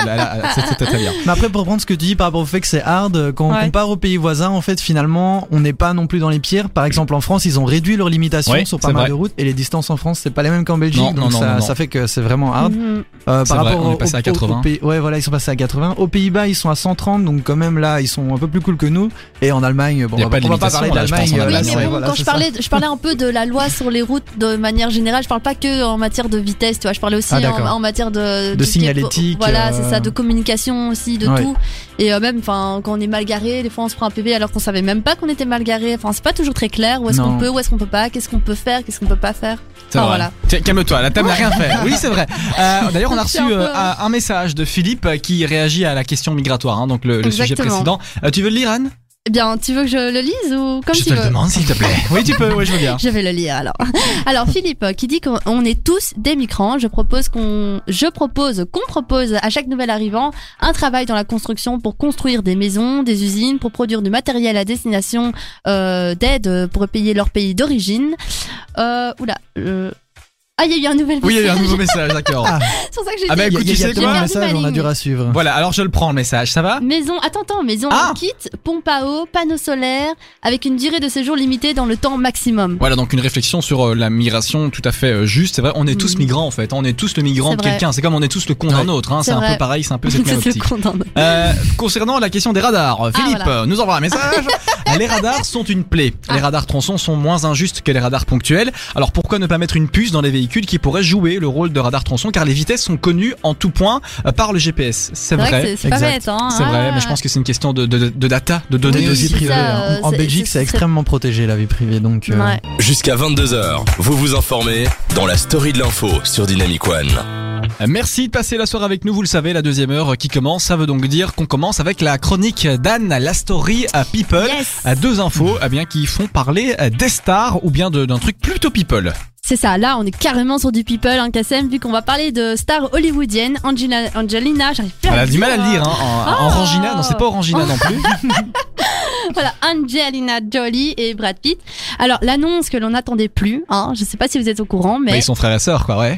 c'était très bien. Mais après, pour prendre ce que tu dis par rapport au fait que c'est hard, euh, quand on compare aux pays voisins, en fait, finalement, on n'est pas non plus dans les pires. Par exemple, en France, ils ont réduit leurs limitations Ouais, sur pas mal vrai. de routes et les distances en France, c'est pas les mêmes qu'en Belgique. Non, donc non, non, ça, non, non. ça fait que c'est vraiment hard. Mhm. Euh, par vrai, rapport on est au- passé à au- au 80. pays- ouais, voilà, ils sont passés à 80. Aux Pays-Bas, ils sont à 130, donc quand même là, ils sont un peu plus cool que nous. Et en Allemagne, bon, on pas va, de on va pas parler d'Allemagne. euh, Oui, bon, voilà, quand je parlais, je parlais un peu de la loi sur les routes de manière générale. Je parle pas que en matière de vitesse, tu vois. Je parlais aussi Ah, en, matière de, De signalétique, Voilà, euh, c'est ça, de communication aussi, de Ouais. tout. Et euh, même, enfin, quand on est mal garé, des fois on se prend un PV alors qu'on savait même pas qu'on était mal garé. Enfin, c'est pas toujours très clair. Où est-ce qu'on peut, où est-ce qu'on peut pas, qu'est-ce qu'on peut faire, qu'est-ce qu'on peut pas faire. Vrai. voilà. Calme-toi, la table n'a rien fait. Oui, c'est vrai. Euh, D'ailleurs, on a reçu euh, hein. un, message de Philippe qui réagit à la question migratoire, hein, donc le, le sujet précédent. Euh, tu veux le lire, Anne? Eh bien, tu veux que je le lise ou comme Je tu te veux le demande, s'il te plaît. Oui, tu peux, oui, je veux bien. Je vais le lire alors. Alors Philippe qui dit qu'on on est tous des migrants. Je propose qu'on, je propose qu'on propose à chaque nouvel arrivant un travail dans la construction pour construire des maisons, des usines, pour produire du matériel à destination euh, d'aide pour payer leur pays d'origine. Euh, oula. euh, Ah, il y a eu un nouvel Oui, il y a eu un message. nouveau message, d'accord. Ah. C'est pour ça que j'ai Ah dit. bah, a- écoute, il y a, tu sais quoi messages, on a dur à suivre. Voilà, alors je le prends le message, ça va? Maison, attends, attends, maison Ah en kit, pompe à eau, panneau solaire, avec une durée de séjour limitée dans le temps maximum. Voilà, donc une réflexion sur euh, la migration tout à fait euh, juste. C'est vrai, on est tous Mhm. migrants en fait. On est tous le migrant de quelqu'un. C'est comme on est tous le con d'un autre. Hein. C'est un peu pareil, c'est un peu cette même optique. Euh, concernant la question des radars, Philippe voilà. euh, nous envoie un message. Les radars sont une plaie. Les Ah. radars tronçons sont moins injustes que les radars ponctuels. Alors pourquoi ne pas mettre une puce dans les véhicules qui pourraient jouer le rôle de radar tronçon Car les vitesses sont connues en tout point euh, par le GPS. C'est vrai, vrai. c'est- pas bête, hein. C'est vrai, mais je pense que c'est une question de, de, de data, de données Oui, c'est privées. ça, hein. euh, En Belgique, c'est- extrêmement protégé la vie privée, donc. euh, Ouais. Jusqu'à 22h, vous vous informez dans la story de l'info sur Dynamic One. Euh, Merci de passer la soirée avec nous. Vous le savez, la deuxième heure qui commence, ça veut donc dire qu'on commence avec la chronique d'Anne, la story à People. Yes. À deux infos eh bien, qui font parler euh, des stars ou bien de- d'un truc plutôt people. C'est ça, là on est carrément sur du people, hein, Kassem, vu qu'on va parler de stars hollywoodiennes, Angela, Angelina, j'arrive plus à Elle a du mal à le dire, hein. en, en Orangina, non c'est pas Orangina non plus. Voilà, Angelina Jolie et Brad Pitt. Alors l'annonce que l'on n'attendait plus, hein, je sais pas si vous êtes au courant, mais Bah, ils sont frères et sœurs quoi, ouais.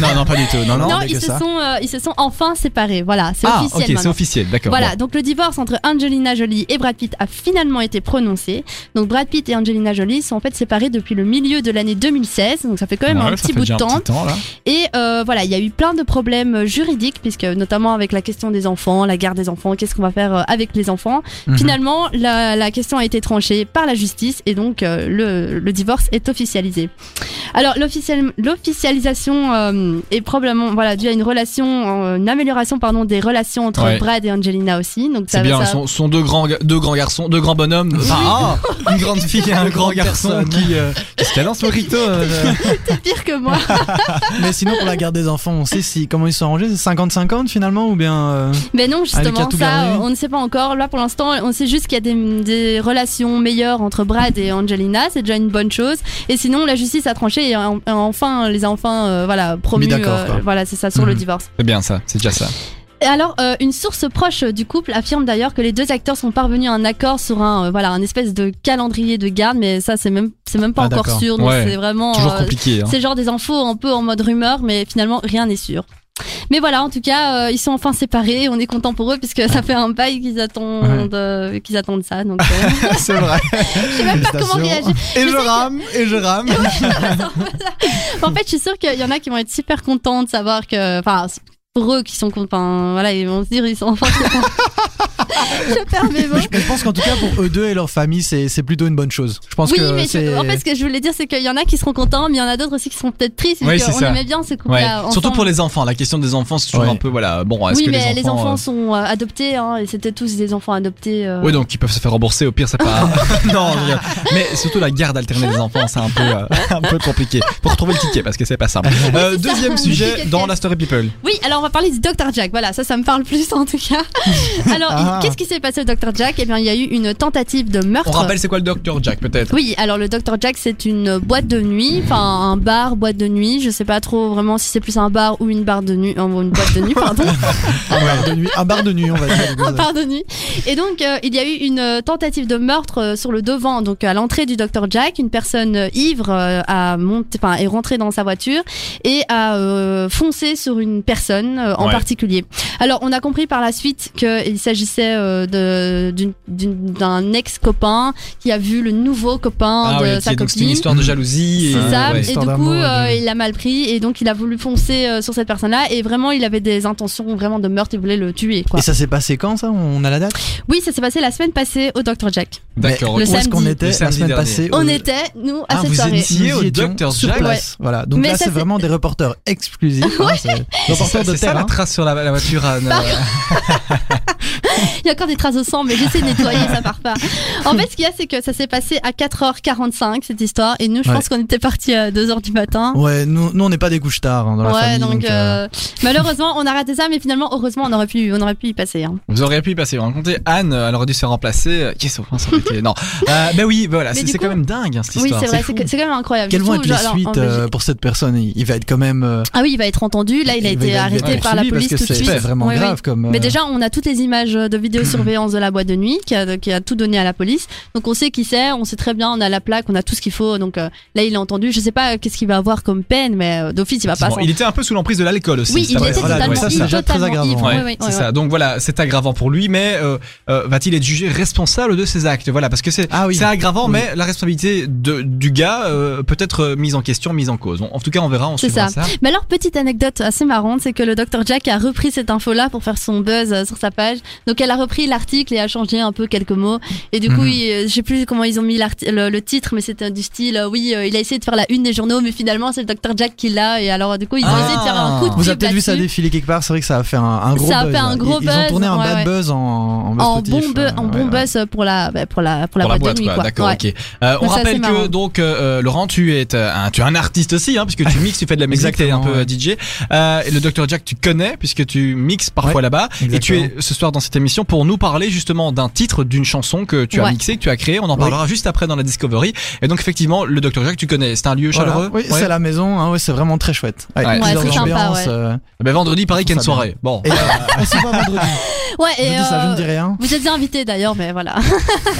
non, non, pas du tout. Non, non. non, ils se ça. sont, euh, ils se sont enfin séparés. Voilà, c'est Ah, officiel ok, c'est officiel, d'accord. Voilà, bon. donc le divorce entre Angelina Jolie et Brad Pitt a finalement été prononcé. Donc Brad Pitt et Angelina Jolie sont en fait séparés depuis le milieu de l'année 2016, donc ça fait quand même Ouais, un petit bout de temps. petit temps, là. Et euh, voilà, il y a eu plein de problèmes juridiques, puisque notamment avec la question des enfants, la garde des enfants, qu'est-ce qu'on va faire euh, avec les enfants. Mhm. Finalement, la, la question a été tranchée par la justice et donc euh, le, le divorce est officialisé. Alors l'officialisation euh, est probablement voilà due à une relation, euh, une amélioration pardon des relations entre Ouais. Brad et Angelina aussi. Donc ça, bien, ça- sont, sont deux grands, ga- deux grands garçons, deux grands bonhommes. Enfin, ah, une grande fille et un grand garçon personne. qui. euh, Qu'est-ce qu'elle lance, Morito euh, c'est pire que moi. Mais sinon, pour la garde des enfants, on sait si comment ils sont arrangés, c'est 50-50 finalement ou bien. euh, Mais non, justement, ça, on ne sait pas encore. Là, pour l'instant, on sait juste qu'il y a des, des relations meilleures entre Brad et Angelina. C'est déjà une bonne chose. Et sinon, la justice a tranché et en- enfin, les enfants, euh, voilà, promus. Quoi. voilà, c'est ça, sur le Mhm. divorce. C'est bien ça, c'est déjà ça. Et alors, euh, une source proche du couple affirme d'ailleurs que les deux acteurs sont parvenus à un accord sur un, euh, voilà, un espèce de calendrier de garde, mais ça, c'est même, c'est même pas Ah, encore sûr. Donc, Ouais. c'est vraiment. Toujours euh, compliqué. Hein. c'est genre des infos un peu en mode rumeur, mais finalement rien n'est sûr. Mais voilà, en tout cas, euh, ils sont enfin séparés. On est content pour eux puisque ça fait un bail qu'ils attendent, euh, qu'ils attendent ça. Donc, euh, c'est vrai. je sais même pas comment réagir. Et Je je sais que- rame, et je rame. En fait, je suis sûre qu'il y en a qui vont être super contents de savoir que, enfin, pour eux qui sont contents, voilà, ils vont se dire ils sont enfin contents. je perds mes mots. Je pense qu'en tout cas pour eux deux et leur famille, c'est c'est plutôt une bonne chose. Je pense Oui, que mais je- c'est. en fait, ce que je voulais dire, c'est qu'il y en a qui seront contents, mais il y en a d'autres aussi qui seront peut-être tristes. Oui, qu'on ça. aimait bien ce Ouais. couple-là. Surtout pour les enfants. La question des enfants, c'est toujours Ouais. un peu voilà. Bon, Oui, que mais les enfants, euh, sont euh, adoptés, hein, et c'était tous des enfants adoptés. euh. Oui, donc ils peuvent se faire rembourser. Au pire, c'est pas. non, mais surtout la garde alternée des enfants, c'est un peu, euh, un peu compliqué. Pour retrouver le ticket, parce que c'est pas simple. Euh, deuxième sujet dans la story people. Oui, alors on va parler du Dr Jack. Voilà, ça, ça me parle plus en tout cas. Alors, Ah. qu'est-ce qui s'est passé au Dr Jack? Eh bien, il y a eu une tentative de meurtre. On rappelle c'est quoi le Dr Jack peut-être? Oui, alors le Dr Jack c'est une boîte de nuit, enfin un bar, boîte de nuit. Je sais pas trop vraiment si c'est plus un bar ou une bar de nuit, euh, une boîte de nuit, pardon. Un bar de nuit, un bar de nuit, on va dire. un bar de nuit. Et donc euh, il y a eu une euh, tentative de meurtre euh, sur le devant, donc à l'entrée du Dr Jack, une personne ivre a monté, enfin est rentrée dans sa voiture et a euh, foncé sur une personne euh, en Ouais. particulier. Alors on a compris par la suite qu'il s'agissait euh, d'un ex-copain qui a vu le nouveau copain Ah de oui, sa donc c'est une copine. histoire de jalousie. C'est et- ça, ouais. et du coup, euh, de- il l'a mal pris et donc il a voulu foncer euh, sur cette personne-là et vraiment il avait des intentions vraiment de meurtre, il voulait le tuer quoi. Et ça s'est passé quand ça? On a la date? Oui, ça s'est passé la semaine passée au Dr Jack. D'accord. Le Où est-ce samedi. qu'on était la semaine dernier. passée On au- était nous à Ah, cette vous soirée. étiez au Dr. sur Jack place. Voilà. Donc Mais là, c'est vraiment des reporters exclusifs. hein, Reporters ça, de ça terre. la hein. trace sur la, la voiture Anne. Il y a encore des traces de sang, mais j'essaie de nettoyer, ça part pas. En fait, ce qu'il y a, c'est que ça s'est passé à 4h45 cette histoire et nous, je Ouais. pense qu'on était partis à 2h du matin. Ouais, nous, nous on n'est pas des couches tard hein, dans la Ouais, famille. donc, donc, euh, euh, malheureusement, on a raté ça, mais finalement, heureusement, on aurait pu, on aurait pu y passer. Hein. Vous auriez pu y passer. Vous rencontrez Anne, elle aurait dû se remplacer. Qu'est-ce que ça aurait été Non. Euh, ben oui, voilà, Mais c'est coup- quand même dingue hein, cette Oui, histoire. c'est vrai, c'est quand même incroyable. Quelles vont être les genre, alors, en suites euh, pour cette personne? Il, il va être quand même. euh, Ah oui, il va être entendu. Là, il a été va arrêté par la police parce tout que de c'est suite. vraiment Oui, oui. grave comme. Mais euh, déjà, on a toutes les images de vidéosurveillance de la boîte de nuit qui a, qui a tout donné à la police. Donc on sait qui c'est, on sait très bien, on a la plaque, on a tout ce qu'il faut. Donc euh, là, il est entendu. Je sais pas euh, qu'est-ce qu'il va avoir comme peine, mais euh, d'office, il va pas. Bon, il était un peu sous l'emprise de l'alcool aussi. Oui, c'est il vrai. était Voilà, totalement, ça, très aggravant. Ouais, c'est ça. Donc voilà, c'est aggravant pour lui, mais euh, euh, va-t-il être jugé responsable de ses actes? Voilà, parce que c'est Ah oui. c'est aggravant, Oui. mais la responsabilité de, du gars euh, peut être euh, mise en question, mise en cause. En tout cas, on verra, on C'est suivra ça. ça. Mais alors, petite anecdote assez marrante, c'est que le Dr Jack a repris cette info-là pour faire son buzz euh, sur sa page. Donc, elle a repris l'article et a changé un peu quelques mots. Et du coup, Mhm. il- euh, je sais plus comment ils ont mis le, le titre, mais c'était du style, euh, oui, il a essayé de faire la une des journaux, mais finalement, c'est le Dr Jack qui l'a. Et alors, du coup, ils ont Ah. essayé de faire un coup de Vous avez peut-être vu ça défiler quelque part. C'est vrai que ça a fait un, un gros Ça a buzz. fait un gros ils, ils ont buzz, tourné un ouais, bad ouais. buzz en, en buzz En bon, bu- en ouais, bon ouais. buzz pour la, bah, pour la, pour la pour la boîte, quoi. D'accord, ok. Euh, on rappelle que donc euh, Laurent, tu es un, tu es un artiste aussi, hein, puisque tu mixes, tu fais de la musique, tu es un peu DJ. Euh, et le Dr Jack, tu connais, puisque tu mixes parfois Ouais, là-bas. Et tu es ce soir dans cette émission pour nous parler justement d'un titre, d'une chanson que tu as Ouais. mixé, que tu as créé. On en Oui. parlera juste après dans la Discovery. Et donc effectivement, le Dr Jack, tu connais. C'est un lieu Voilà. chaleureux. Oui, Ouais. c'est la maison. Hein, ouais, c'est vraiment très chouette. Ouais. c'est sympa, euh, Ben, vendredi, pareil qu'il y a une soirée. Bon. Euh, se voit vendredi. Ouais, Je et dis ça, je euh, ne dis rien. vous êtes invités d'ailleurs, mais voilà.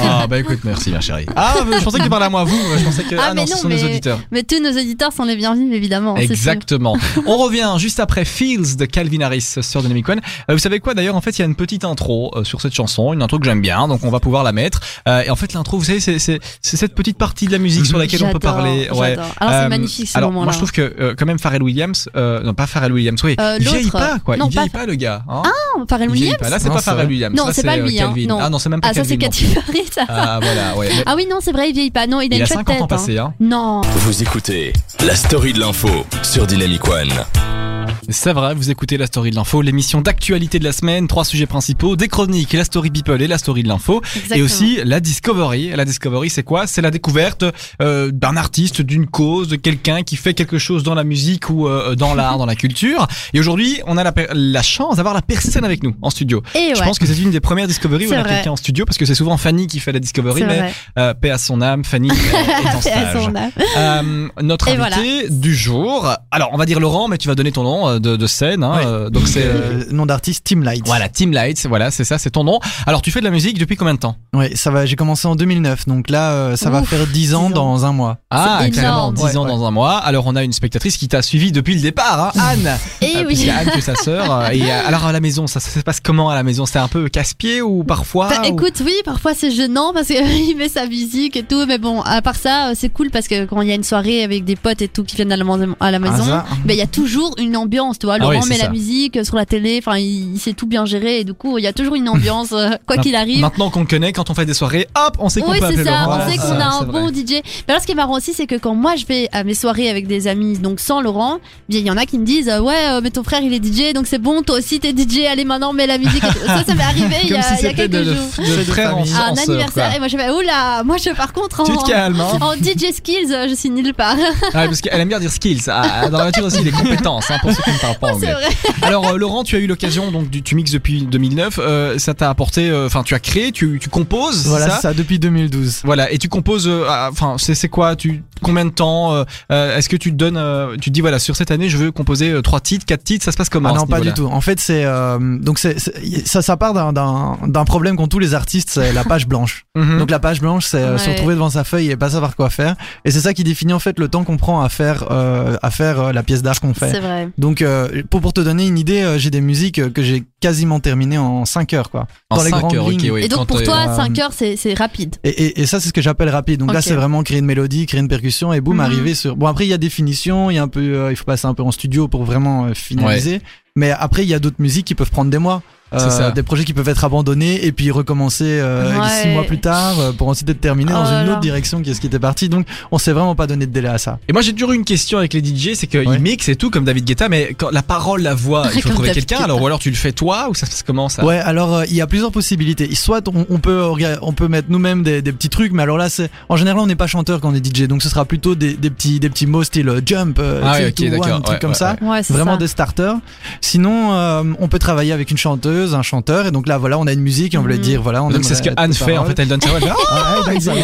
Ah bah écoute, merci ma chérie. Ah, je pensais que tu parlais à moi, vous. Je pensais que Ah, ah, mais non, ce sont nos mais- auditeurs. Mais tous nos auditeurs sont les bienvenus, évidemment. c'est. Exactement. On revient juste après Feels de Calvin Harris sur Dynamic One. Euh, vous savez quoi d'ailleurs En fait, il y a une petite intro euh, sur cette chanson, une intro que j'aime bien, donc on va pouvoir la mettre. Euh, et en fait, l'intro, vous savez, c'est c'est c'est cette petite partie de la musique sur laquelle on peut parler. Ouais. j'adore. Alors, c'est Euh, magnifique ce alors, moment-là. moi, je trouve que euh, quand même Pharrell Williams, euh, non pas Pharrell Williams, oui, Euh, il vieillit pas quoi, non, il vieillit pas- pas, le gars. Hein Oh, Pharrell Williams pas. Là, c'est Non, pas c'est Pharrell. Williams. Non, Là, c'est pas euh, lui, hein, non. Ah non, c'est même pas Ah, ça, Calvin. c'est. Katy Perry, ça. Ah voilà, ouais. Ah oui, non, c'est vrai, il vieillit pas. Non, il a une a chouette 50 ans tête. hein. passés, hein. Non. Vous écoutez la story de l'info sur Dynamic One. C'est vrai, vous écoutez la story de l'info, l'émission d'actualité de la semaine, trois sujets principaux, des chroniques, la story people et la story de l'info, et aussi la discovery. La discovery, c'est quoi? C'est la découverte euh, d'un artiste, d'une cause, de quelqu'un qui fait quelque chose dans la musique ou euh, dans l'art, dans la culture. Et aujourd'hui, on a la, la chance d'avoir la personne avec nous en studio. Et Je ouais. pense que c'est une des premières discoveries où on a quelqu'un en studio parce que c'est souvent Fanny qui fait la discovery, mais euh, paix à son âme, Fanny est en Paix à stage. son âme. Euh, notre Et invité du jour. Alors, on va dire Laurent, mais tu vas donner ton nom euh, de, de scène. Hein, Ouais. euh, donc c'est Euh, nom d'artiste Team Light. voilà Team Lights. Voilà, c'est ça, c'est ton nom. Alors, tu fais de la musique depuis combien de temps? Ouais, ça va. J'ai commencé en 2009, donc là, euh, ça va faire 10 ans 10 ans. dans un mois. Ah, énorme. 10 Ouais, ans ouais. dans un mois. Alors, on a une spectatrice qui t'a suivi depuis le départ, hein, Anne. Et Euh, oui. y a Anne que sa sœur. Et alors à la maison, ça, ça se passe comment à la maison? C'est un peu casse-pied ou parfois Bah, ou- écoute, oui, parfois c'est gênant parce qu'il met sa musique et tout, mais bon, à part ça, c'est cool parce que quand il y a une soirée avec des potes et tout qui viennent à la, à la maison, Ah, ça. ben il y a toujours une ambiance, tu vois. Ah Laurent oui, met ça. la musique sur la télé, enfin, il, il sait tout bien gérer et du coup, il y a toujours une ambiance, euh, quoi qu'il arrive. Maintenant qu'on le connaît, quand on fait des soirées, hop, on sait qu'on Oui, peut c'est appeler ça. Laurent. On sait qu'on a un bon vrai. DJ. Mais alors, ce qui est marrant aussi, c'est que quand moi je vais à mes soirées avec des amis, donc sans Laurent, bien il y en a qui me disent ouais, euh, mais ton frère il est DJ, donc c'est bon, toi aussi t'es DJ. Allez maintenant, mets la musique. ça, ça m'est arrivé il y a, si y a quelques de, jours. de de en, un en anniversaire quoi. et moi je fais oula, moi je par contre Tu en, te calmes, hein en DJ skills, je suis nulle part. Ouais, parce qu'elle aime bien dire skills. Ah, dans la voiture aussi, les compétences, hein, pour ceux qui ne parle pas C'est anglais. vrai. Alors euh, Laurent, tu as eu l'occasion donc du- tu mixes depuis 2009. euh, ça t'a apporté, euh, enfin tu as créé, tu, tu composes, c'est Voilà, ça depuis 2012. Voilà, et tu composes, euh, enfin, c'est c'est quoi Tu combien de temps euh, euh, Est-ce que tu te donnes, euh, tu te dis voilà, sur cette année, je veux composer euh, trois titres, quatre titres, ça se passe comment Ah à non, ce pas du niveau-là tout. En fait, c'est euh, donc c'est c'est- ça, ça part d'un- d'un d'un problème qu'ont tous les artistes, c'est la page blanche. Mhm. Donc la page blanche, c'est euh, se Ouais. retrouver devant sa feuille et pas savoir quoi faire. Et c'est ça qui définit en fait le temps qu'on prend à faire euh, à faire euh, la pièce d'art qu'on fait. C'est vrai. Donc euh, pour pour te donner une idée, euh, j'ai des musiques euh, que j'ai quasiment terminées en 5 heures quoi. En dans les cinq grandes heures, ok, lignes. oui, Et donc quand, pour euh, toi, euh, 5 heures, c'est c'est rapide. Et, et, et ça, c'est ce que j'appelle rapide. Donc là, Ok. c'est vraiment créer une mélodie, créer une percussion et boum, Mhm. arriver sur. Bon, après, il y a des finitions, il y a un peu, euh, il faut passer un peu en studio pour vraiment euh, finaliser. Mais après, il y a d'autres musiques qui peuvent prendre des mois. Euh, C'est ça. Des projets qui peuvent être abandonnés et puis recommencer euh, Ouais. six mois plus tard euh, pour ensuite être terminé Oh dans une là. autre direction qui est ce qui était parti. Donc, on s'est vraiment pas donné de délai à ça. Et moi j'ai toujours eu une question avec les DJ, c'est qu'ils Ouais. mixent et tout comme David Guetta, mais quand la parole, la voix, il faut trouver quelqu'un. Alors ou alors tu le fais toi ou ça se ça? Ouais, alors euh, il y a plusieurs possibilités. Soit on, on peut on peut mettre nous-mêmes des, des petits trucs, mais alors là c'est en général on n'est pas chanteur quand on est DJ, donc ce sera plutôt des, des petits des petits mots style jump, euh, Ah ouais, three, ok, two, one, Ouais, comme ouais, ça. ouais. Ouais, c'est Vraiment ça. des starters. Sinon, euh, on peut travailler avec une chanteuse, un chanteur, et donc là, voilà, on a une musique et on voulait Mhm. dire, voilà, on Donc c'est ce que Anne fait en fait, elle donne sa voix. elle fait, Ah Ah, ouais, donc ça va.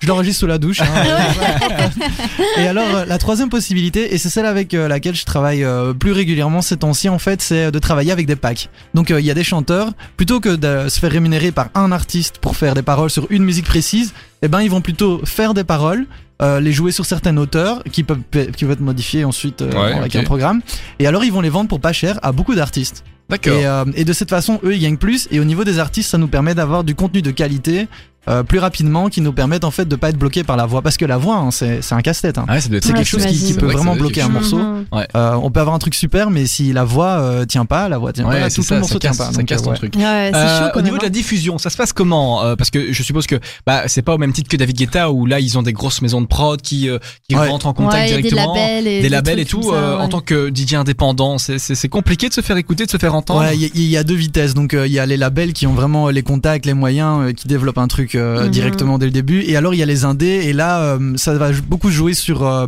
Je l'enregistre sous la douche. hein. et alors, euh, la troisième possibilité, et c'est celle avec euh, laquelle je travaille euh, plus régulièrement ces temps-ci, en fait, c'est de travailler avec des packs. Donc, euh, il y a des chanteurs, plutôt que de se faire rémunérer par un artiste pour faire des paroles sur une musique précise, eh ben, ils vont plutôt faire des paroles. euh, les jouer sur certaines hauteurs qui peuvent qui peuvent être modifiées ensuite euh, Ouais, avec un programme et alors ils vont les vendre pour pas cher à beaucoup d'artistes D'accord. et, euh, et de cette façon, eux, ils gagnent plus. Et au niveau des artistes, ça nous permet d'avoir du contenu de qualité euh, plus rapidement, qui nous permettent en fait de pas être bloqué par la voix. Parce que la voix, hein, c'est c'est un casse-tête. hein. Ah ouais, ça doit être C'est Ouais, quelque chose qui, peut Ouais, vraiment bloquer un morceau. Mhm. Euh, on peut avoir un truc super, mais si la voix euh, tient pas, la voix tient Ouais, pas, c'est tout ça, le morceau ça tient casse, pas. ça Donc, casse euh, ton ouais. truc. Ouais, c'est Euh, chaud au niveau de la diffusion, ça se passe comment Euh, Parce que je suppose que bah c'est pas au même titre que David Guetta où là ils ont des grosses maisons de prod qui euh, qui Ouais. rentrent en hein. contact Ouais, directement, des labels et des labels et tout. euh, En ouais. tant que DJ indépendant, c'est c'est c'est compliqué de se faire écouter, de se faire entendre. Ouais, il y, a deux vitesses. Donc il y a les labels qui ont vraiment les contacts, les moyens, euh, qui développent un truc euh, Mhm. directement dès le début. Et alors il y a les indés. Et là, euh, ça va beaucoup jouer sur euh,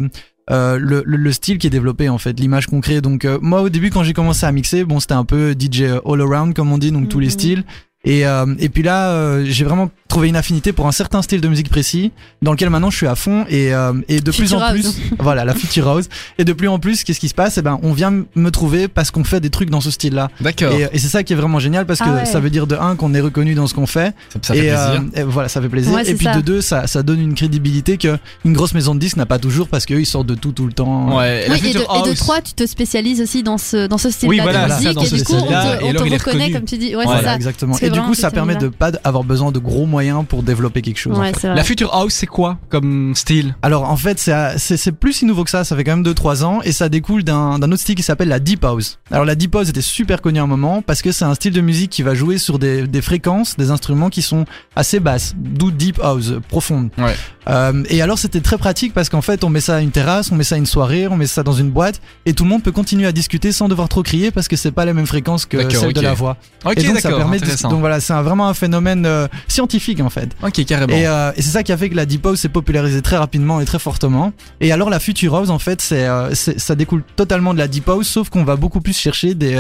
le, le, le style qui est développé en fait, l'image qu'on crée. Donc moi au début quand j'ai commencé à mixer, bon c'était un peu DJ all around comme on dit, donc tous les Mhm. styles. Et, euh, et puis là, euh, j'ai vraiment trouvé une affinité pour un certain style de musique précis, dans lequel maintenant je suis à fond et, euh, et de plus Future en house. plus, voilà, la future house. Et de plus en plus, qu'est-ce qui se passe? Eh ben, on vient me trouver parce qu'on fait des trucs dans ce style-là. D'accord. Et, et c'est ça qui est vraiment génial parce que Ah ouais. ça veut dire de un qu'on est reconnu dans ce qu'on fait. Ça, ça fait et, plaisir. euh, et voilà, ça fait plaisir. Ouais, et puis ça. de deux, ça, ça donne une crédibilité que une grosse maison de disques n'a pas toujours parce qu'eux ils sortent de tout tout le temps. Ouais. et la Oui, et, de, Future et de House- trois, tu te spécialises aussi dans ce, dans ce style-là Oui, voilà, de ça, musique, dans et ce du coup, on style-là, te, et on alors te il est reconnaît, reconnu. comme tu dis. Ouais, Voilà, c'est ça. exactement. Et du coup, ça permet de pas avoir besoin de gros moyens pour développer quelque chose. en Ouais, fait. c'est vrai. La Future House, c'est quoi comme style? Alors en fait, c'est plus si nouveau que ça. Ça fait quand même 2-3 ans et ça découle d'un d'un autre style qui s'appelle la deep house. Alors la deep house était super connue à un moment parce que c'est un style de musique qui va jouer sur des, des fréquences, des instruments qui sont assez basses, d'où deep house, profonde. Ouais. Euh, et alors c'était très pratique parce qu'en fait on met ça à une terrasse, on met ça à une soirée, on met ça dans une boîte et tout le monde peut continuer à discuter sans devoir trop crier parce que c'est pas la même fréquence que celle de la voix. Ok, et donc ça permet de- donc voilà c'est vraiment un phénomène euh, scientifique en fait. Ok, carrément. Et, euh, et c'est ça qui a fait que la deep house s'est popularisée très rapidement et très fortement. Et alors la future house en fait c'est ça découle totalement de la deep house sauf qu'on va beaucoup plus chercher des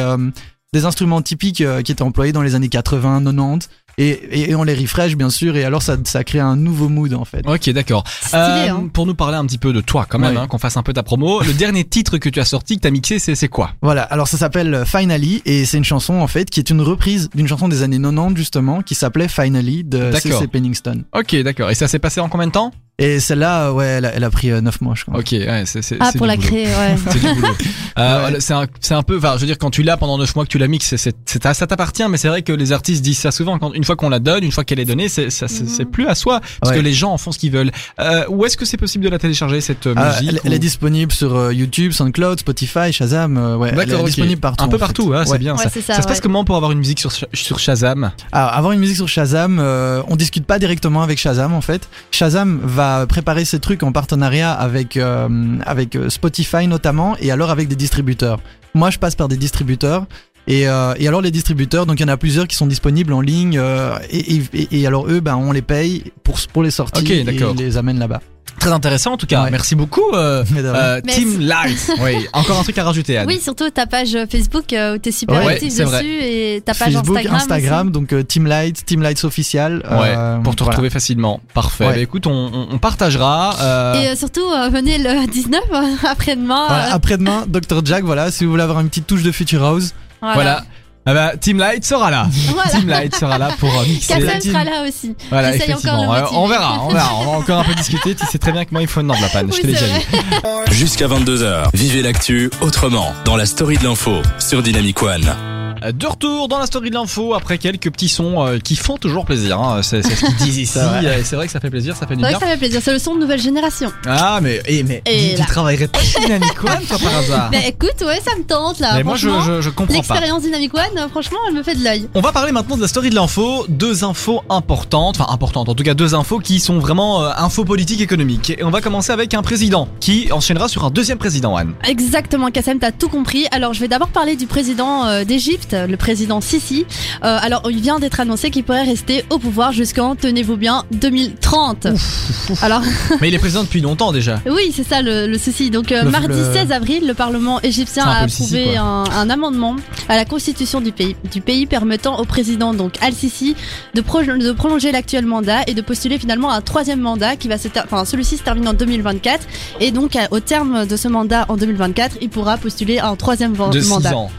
des instruments typiques qui étaient employés dans les années 80, 90 et, et, et on les refresh bien sûr et alors ça ça crée un nouveau mood en fait. Ok, d'accord. Euh, hein. Pour nous parler un petit peu de toi, quand même, Ouais. hein, qu'on fasse un peu ta promo. Le dernier titre que tu as sorti, que tu as mixé, c'est c'est quoi? Voilà, alors ça s'appelle Finally et c'est une chanson en fait qui est une reprise d'une chanson des années 90 justement qui s'appelait Finally de. C.C. Penningston. Ok, d'accord. Et ça s'est passé en combien de temps? Et celle-là ouais elle a, elle a pris 9 mois je crois. Ok, ouais, c'est c'est- Ah, c'est pour du la boulot. créer, ouais. C'est du boulot. Euh, Ouais. C'est un, c'est un peu, enfin, je veux dire, quand tu l'as pendant 9 mois que tu la mixes, c'est- c'est- c'est- ça t'appartient, mais c'est vrai que les artistes disent ça souvent. Quand, une fois qu'on la donne, une fois qu'elle est donnée, c'est ça- c'est- Mhm. c'est plus à soi, parce Ouais. que les gens en font ce qu'ils veulent. Euh, où est-ce que c'est possible de la télécharger, cette euh, Ah, musique elle, elle ou- est disponible sur euh, YouTube, SoundCloud, Spotify, Shazam. euh, ouais, elle est D'accord, ok. disponible partout. Un peu en fait. partout, hein, c'est Ouais. bien Ouais, ça. c'est ça, se passe ouais. comment pour avoir une musique sur, sur Shazam? Alors, avoir une musique sur Shazam, euh, on discute pas directement avec Shazam en fait. Shazam va préparer ses trucs en partenariat avec euh, euh, Spotify notamment et alors avec des distributeurs. Moi, je passe par des distributeurs. Et, euh, et alors les distributeurs, donc il y en a plusieurs qui sont disponibles en ligne. euh, et, et, et- et alors eux, ben on les paye pour pour les sorties Ok, et ils les amène là-bas. Très intéressant en tout cas. Ouais. Merci beaucoup, euh, euh, Merci. Team Light. oui, encore un truc à rajouter, Anne. Oui, surtout ta page Facebook euh, où t'es super Ouais, actif dessus vrai. et ta page Facebook, Instagram. Instagram, donc euh, Team Lights, Team Lights officiel. Ouais, pour te voilà. retrouver facilement. Parfait. Ouais. Bah, écoute, on, partagera. euh. Et euh, surtout, euh, venez le 19 euh, après-demain. Voilà, Après-demain, Dr Jack, voilà, si vous voulez avoir une petite touche de Future House. Voilà. Ah bah, Team Light sera là. Voilà. Team Light sera là pour euh, mixer. Kassem team. sera là aussi. Voilà, encore effectivement. Euh, on verra, on verra. On va encore un peu discuter. Tu sais très bien que moi, il faut une de la panne. je te l'ai déjà dit. Jusqu'à 22h, vivez l'actu autrement dans la story de l'info sur Dynamic One. Euh, De retour dans la story de l'info après quelques petits sons euh, qui font toujours plaisir. hein. C'est ce qu'ils disent ici. C'est vrai. Que ça fait plaisir, ça fait du C'est vrai bien. que ça fait plaisir. C'est le son de nouvelle génération. Ah, mais, eh, mais Et tu, tu travaillerais pas chez Dynamic One, toi, par hasard Mais écoute, ouais, ça me tente là. Mais moi, je, je, je comprends pas. L'expérience Dynamic One, franchement, elle me fait de l'œil. On va parler maintenant de la story de l'info, deux infos importantes, enfin importantes, en tout cas deux infos qui sont vraiment euh, infos politiques économiques. Et on va commencer avec un président qui enchaînera sur un deuxième président, Anne. Exactement, Kassem, t'as tout compris. Alors, je vais d'abord parler du président euh, d'Égypte, le président Sisi. Euh, alors, il vient d'être annoncé qu'il pourrait rester au pouvoir jusqu'en, tenez-vous bien, 2030. Alors, Mais il est président depuis longtemps déjà. oui, c'est ça le, le souci. Donc, euh, Le- mardi le- 16 avril, le Parlement égyptien a Sisi, approuvé un, un amendement à la constitution du pays, du pays permettant au président, donc Al-Sisi, de, pro- de prolonger l'actuel mandat et de postuler finalement un troisième mandat qui va se, enfin, celui-ci se termine en 2024. Et donc, au terme de ce mandat en 2024, il pourra postuler un troisième De 6 mandat. ans.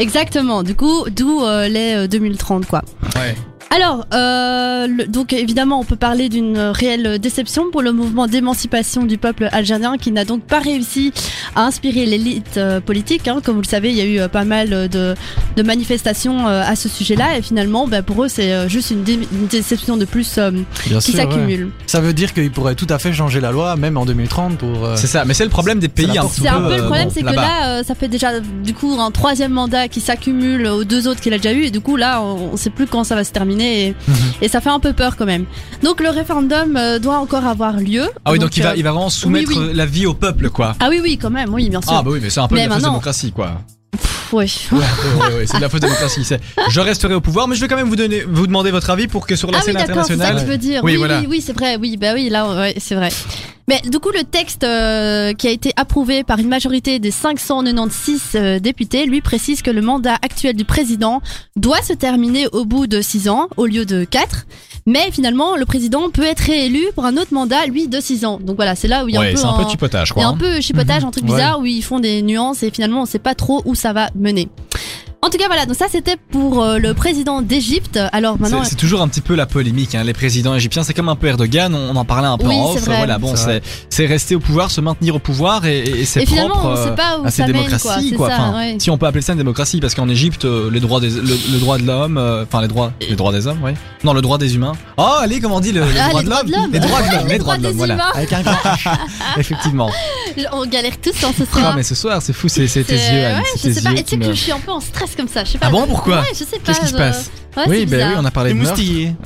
Exactement. Du coup, d'où euh, les euh, 2030 quoi. Ouais. Alors, euh, le- donc évidemment, on peut parler d'une réelle déception pour le mouvement d'émancipation du peuple algérien qui n'a donc pas réussi à inspirer l'élite euh, politique. hein. Comme vous le savez, il y a eu euh, pas mal de, de manifestations euh, à ce sujet-là et finalement, bah, pour eux, c'est juste une, dé- une déception de plus euh, qui ouais. s'accumule. Ça veut dire qu'il pourrait tout à fait changer la loi, même en 2030 pour. euh, C'est ça, mais c'est le problème des pays la un C'est un peu le problème, bon, c'est que là, euh, ça fait déjà du coup un troisième mandat qui s'accumule aux deux autres qu'il a déjà eu, et du coup là, on, on sait plus quand ça va se terminer, et, Mhm. et ça fait un peu peur quand même. Donc le référendum euh, doit encore avoir lieu. Ah oui, donc, il, va, euh, il va vraiment soumettre oui, oui. la vie au peuple, quoi. Ah oui, oui, quand même, oui, bien sûr. Ah bah oui, mais c'est un peu Mais la démocratie, quoi. Pff, ouais. Ouais, ouais, ouais, ouais, c'est de la fausse démocratie. c'est Je resterai au pouvoir, mais je vais quand même vous donner, vous demander votre avis pour que sur la Ah oui, scène ça que internationale. tu veux dire. Oui, Oui, oui, voilà. oui, c'est vrai. Oui, bah oui, là, c'est vrai. Mais du coup, le texte euh, qui a été approuvé par une majorité des 596 euh, députés, lui précise que le mandat actuel du président doit se terminer au bout de 6 ans au lieu de 4. Mais finalement, le président peut être réélu pour un autre mandat, lui, de 6 ans. Donc voilà, c'est là où il y a Ouais, un peu c'est un peu de chipotage, il y quoi. a un hein. peu chipotage, un truc bizarre où ils font des nuances et finalement on sait pas trop où ça va mener. En tout cas, voilà, donc ça c'était pour euh, le président d'Égypte. Alors maintenant, C'est toujours un petit peu la polémique. Hein. Les présidents égyptiens, c'est comme un peu Erdogan. On en parlait un peu Oui, en c'est off. vrai. Voilà, bon, C'est rester au pouvoir, se maintenir au pouvoir et, c'est propre. on euh, sait pas où à ces démocraties, quoi. quoi. C'est ça, Enfin, ouais. Si on peut appeler ça une démocratie, parce qu'en Égypte, euh, les droits des, le, le droit de l'homme, euh, enfin les droits, les droits des hommes, oui. Non, le droit des humains. Oh, allez, comment on dit le, les Ah, droits les de l'homme? Les droits de l'homme, les Les droits de des l'homme, voilà. humains. Avec un grand H. Effectivement. On galère tous dans ce Ah, soir. mais ce soir, c'est fou, c'est tes yeux, Anne. Je sais pas. yeux Et tu sais que je suis un peu en stress comme ça. Je sais pas. Ah bon, pourquoi Ouais, je sais pas. Qu'est-ce qui se passe Ouais, Oui, bah oui, bizarre. on a parlé de meurtre.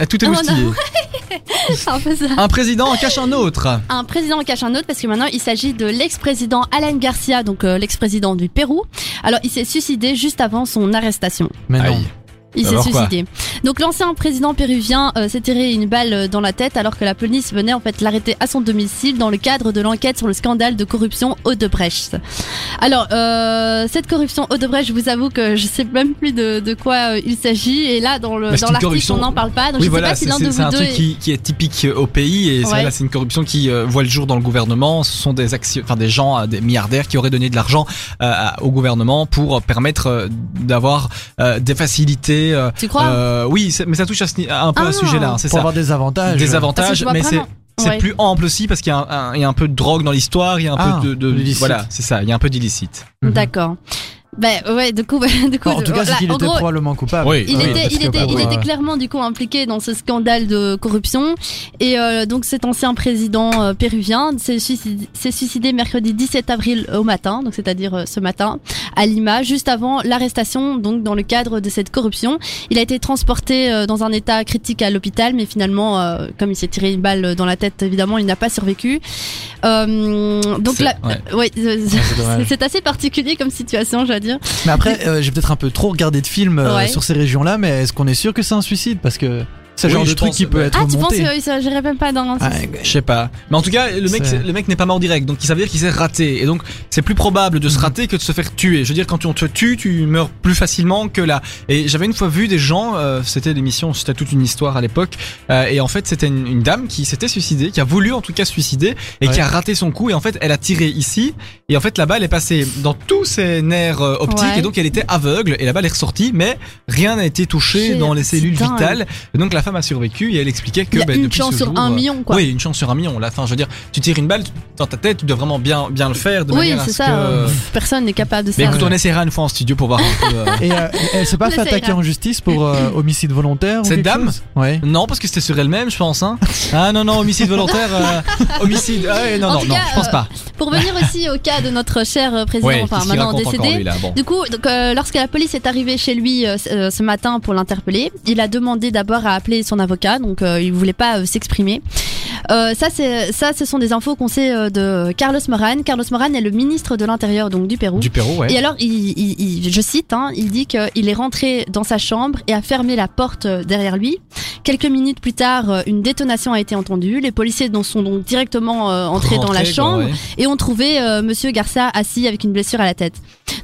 Tout est Ah, moustillé. C'est un peu ça. Un président en cache un autre. Un président en cache un autre parce que maintenant il s'agit de l'ex-président Alan Garcia, donc euh, l'ex-président du Pérou. Alors il s'est suicidé juste avant son arrestation. Mais non. Aïe. Il s'est suicidé. Donc l'ancien président péruvien euh, s'est tiré une balle euh, dans la tête alors que la police venait en fait l'arrêter à son domicile dans le cadre de l'enquête sur le scandale de corruption Odebrecht. Alors euh, cette corruption Odebrecht, je vous avoue que je sais même plus de, de quoi il s'agit et là dans le dans une l'article corruption- on n'en parle pas donc oui, je sais voilà, pas si c'est l'un de c'est- c'est vous un deux truc est- qui, qui est typique au pays et c'est- Ouais. voilà, c'est une corruption qui euh, voit le jour dans le gouvernement. Ce sont des actions, enfin des gens, des milliardaires qui auraient donné de l'argent au gouvernement pour permettre d'avoir des facilités. Euh, Tu crois euh, oui, mais ça touche à un peu à ce Ah. sujet-là, c'est Pour ça. avoir des avantages. Des avantages, mais c'est vraiment- c'est Ouais. plus ample aussi parce qu'il y, a un- un- il y a un peu de drogue dans l'histoire, il y a un Ah, peu de, de- voilà, c'est ça, il y a un peu d'illicite. D'accord. Ben ouais, du coup, du coup En tout cas, voilà, qu'il en était gros, probablement coupable. Oui. Il, Oui, était, il, était, il euh, clairement du coup impliqué dans ce scandale de corruption et euh, donc cet ancien président euh, péruvien s'est suicidé, s'est suicidé mercredi 17 avril au matin, donc c'est-à-dire euh, ce matin à Lima, juste avant l'arrestation donc dans le cadre de cette corruption. Il a été transporté euh, dans un état critique à l'hôpital, mais finalement, euh, comme il s'est tiré une balle dans la tête, évidemment, il n'a pas survécu. Euh, donc là, ouais. ouais, euh, c'est assez particulier comme situation, je dire. Mais après, euh, j'ai peut-être un peu trop regardé de films euh, Ouais. sur ces régions-là, mais est-ce qu'on est sûr que c'est un suicide? Parce que c'est le Oui, genre de je truc pense, qui peut être Ah, tu penses monté. que ça j'irais même pas dans Ah, Je sais pas. Mais en tout cas, le mec, le mec n'est pas mort direct, donc ça veut dire qu'il s'est raté. Et donc, c'est plus probable de se rater que de se faire tuer. Je veux dire, quand on te tue, tu meurs plus facilement que là. Et j'avais une fois vu des gens, euh, c'était l'émission, c'était toute une histoire à l'époque, euh, et en fait, c'était une, une dame qui s'était suicidée, qui a voulu en tout cas se suicider, et qui a raté son coup. Et en fait, elle a tiré ici, et en fait, la balle est passée dans tous ses nerfs euh, optiques, Ouais. et donc elle était aveugle, et la balle est ressortie, mais rien n'a été touché dans les cellules dingue. vitales. Et donc la femme a survécu, et elle expliquait que Il y a ben, une chance ce sur jour, un euh, million, quoi. oui, une chance sur un million. Là, enfin, je veux dire, tu tires une balle dans ta tête, tu dois vraiment bien, bien le faire de Oui, c'est ce ça. que. euh, Personne n'est capable de ça. Mais écoute, on essaiera une fois en studio pour voir un peu. euh, Et euh, elle s'est pas fait attaquer en justice pour euh, homicide volontaire Cette dame chose Ouais. Non, parce que c'était sur elle-même, je pense. Hein. Ah non, non, homicide volontaire, euh, homicide. Ah, non, En non, non, cas, je pense pas. Pour venir aussi au cas de notre cher euh, président, Ouais, enfin maintenant décédé. lui, là? Bon. Du coup, donc, euh, lorsque la police est arrivée chez lui euh, ce- matin pour l'interpeller, il a demandé d'abord à appeler son avocat, donc euh, il voulait pas s'exprimer. Euh, ça, c'est ça, ce sont des infos qu'on sait euh, de Carlos Moran. Carlos Moran est le ministre de l'Intérieur, donc du Pérou. Du Pérou, ouais. Et alors, il, il- il- je cite, hein, il dit qu'il est rentré dans sa chambre et a fermé la porte euh, derrière lui. Quelques minutes plus tard, euh, une détonation a été entendue. Les policiers sont donc directement euh, entrés dans la quoi, chambre ouais. et ont trouvé euh, Monsieur Garcia assis avec une blessure à la tête.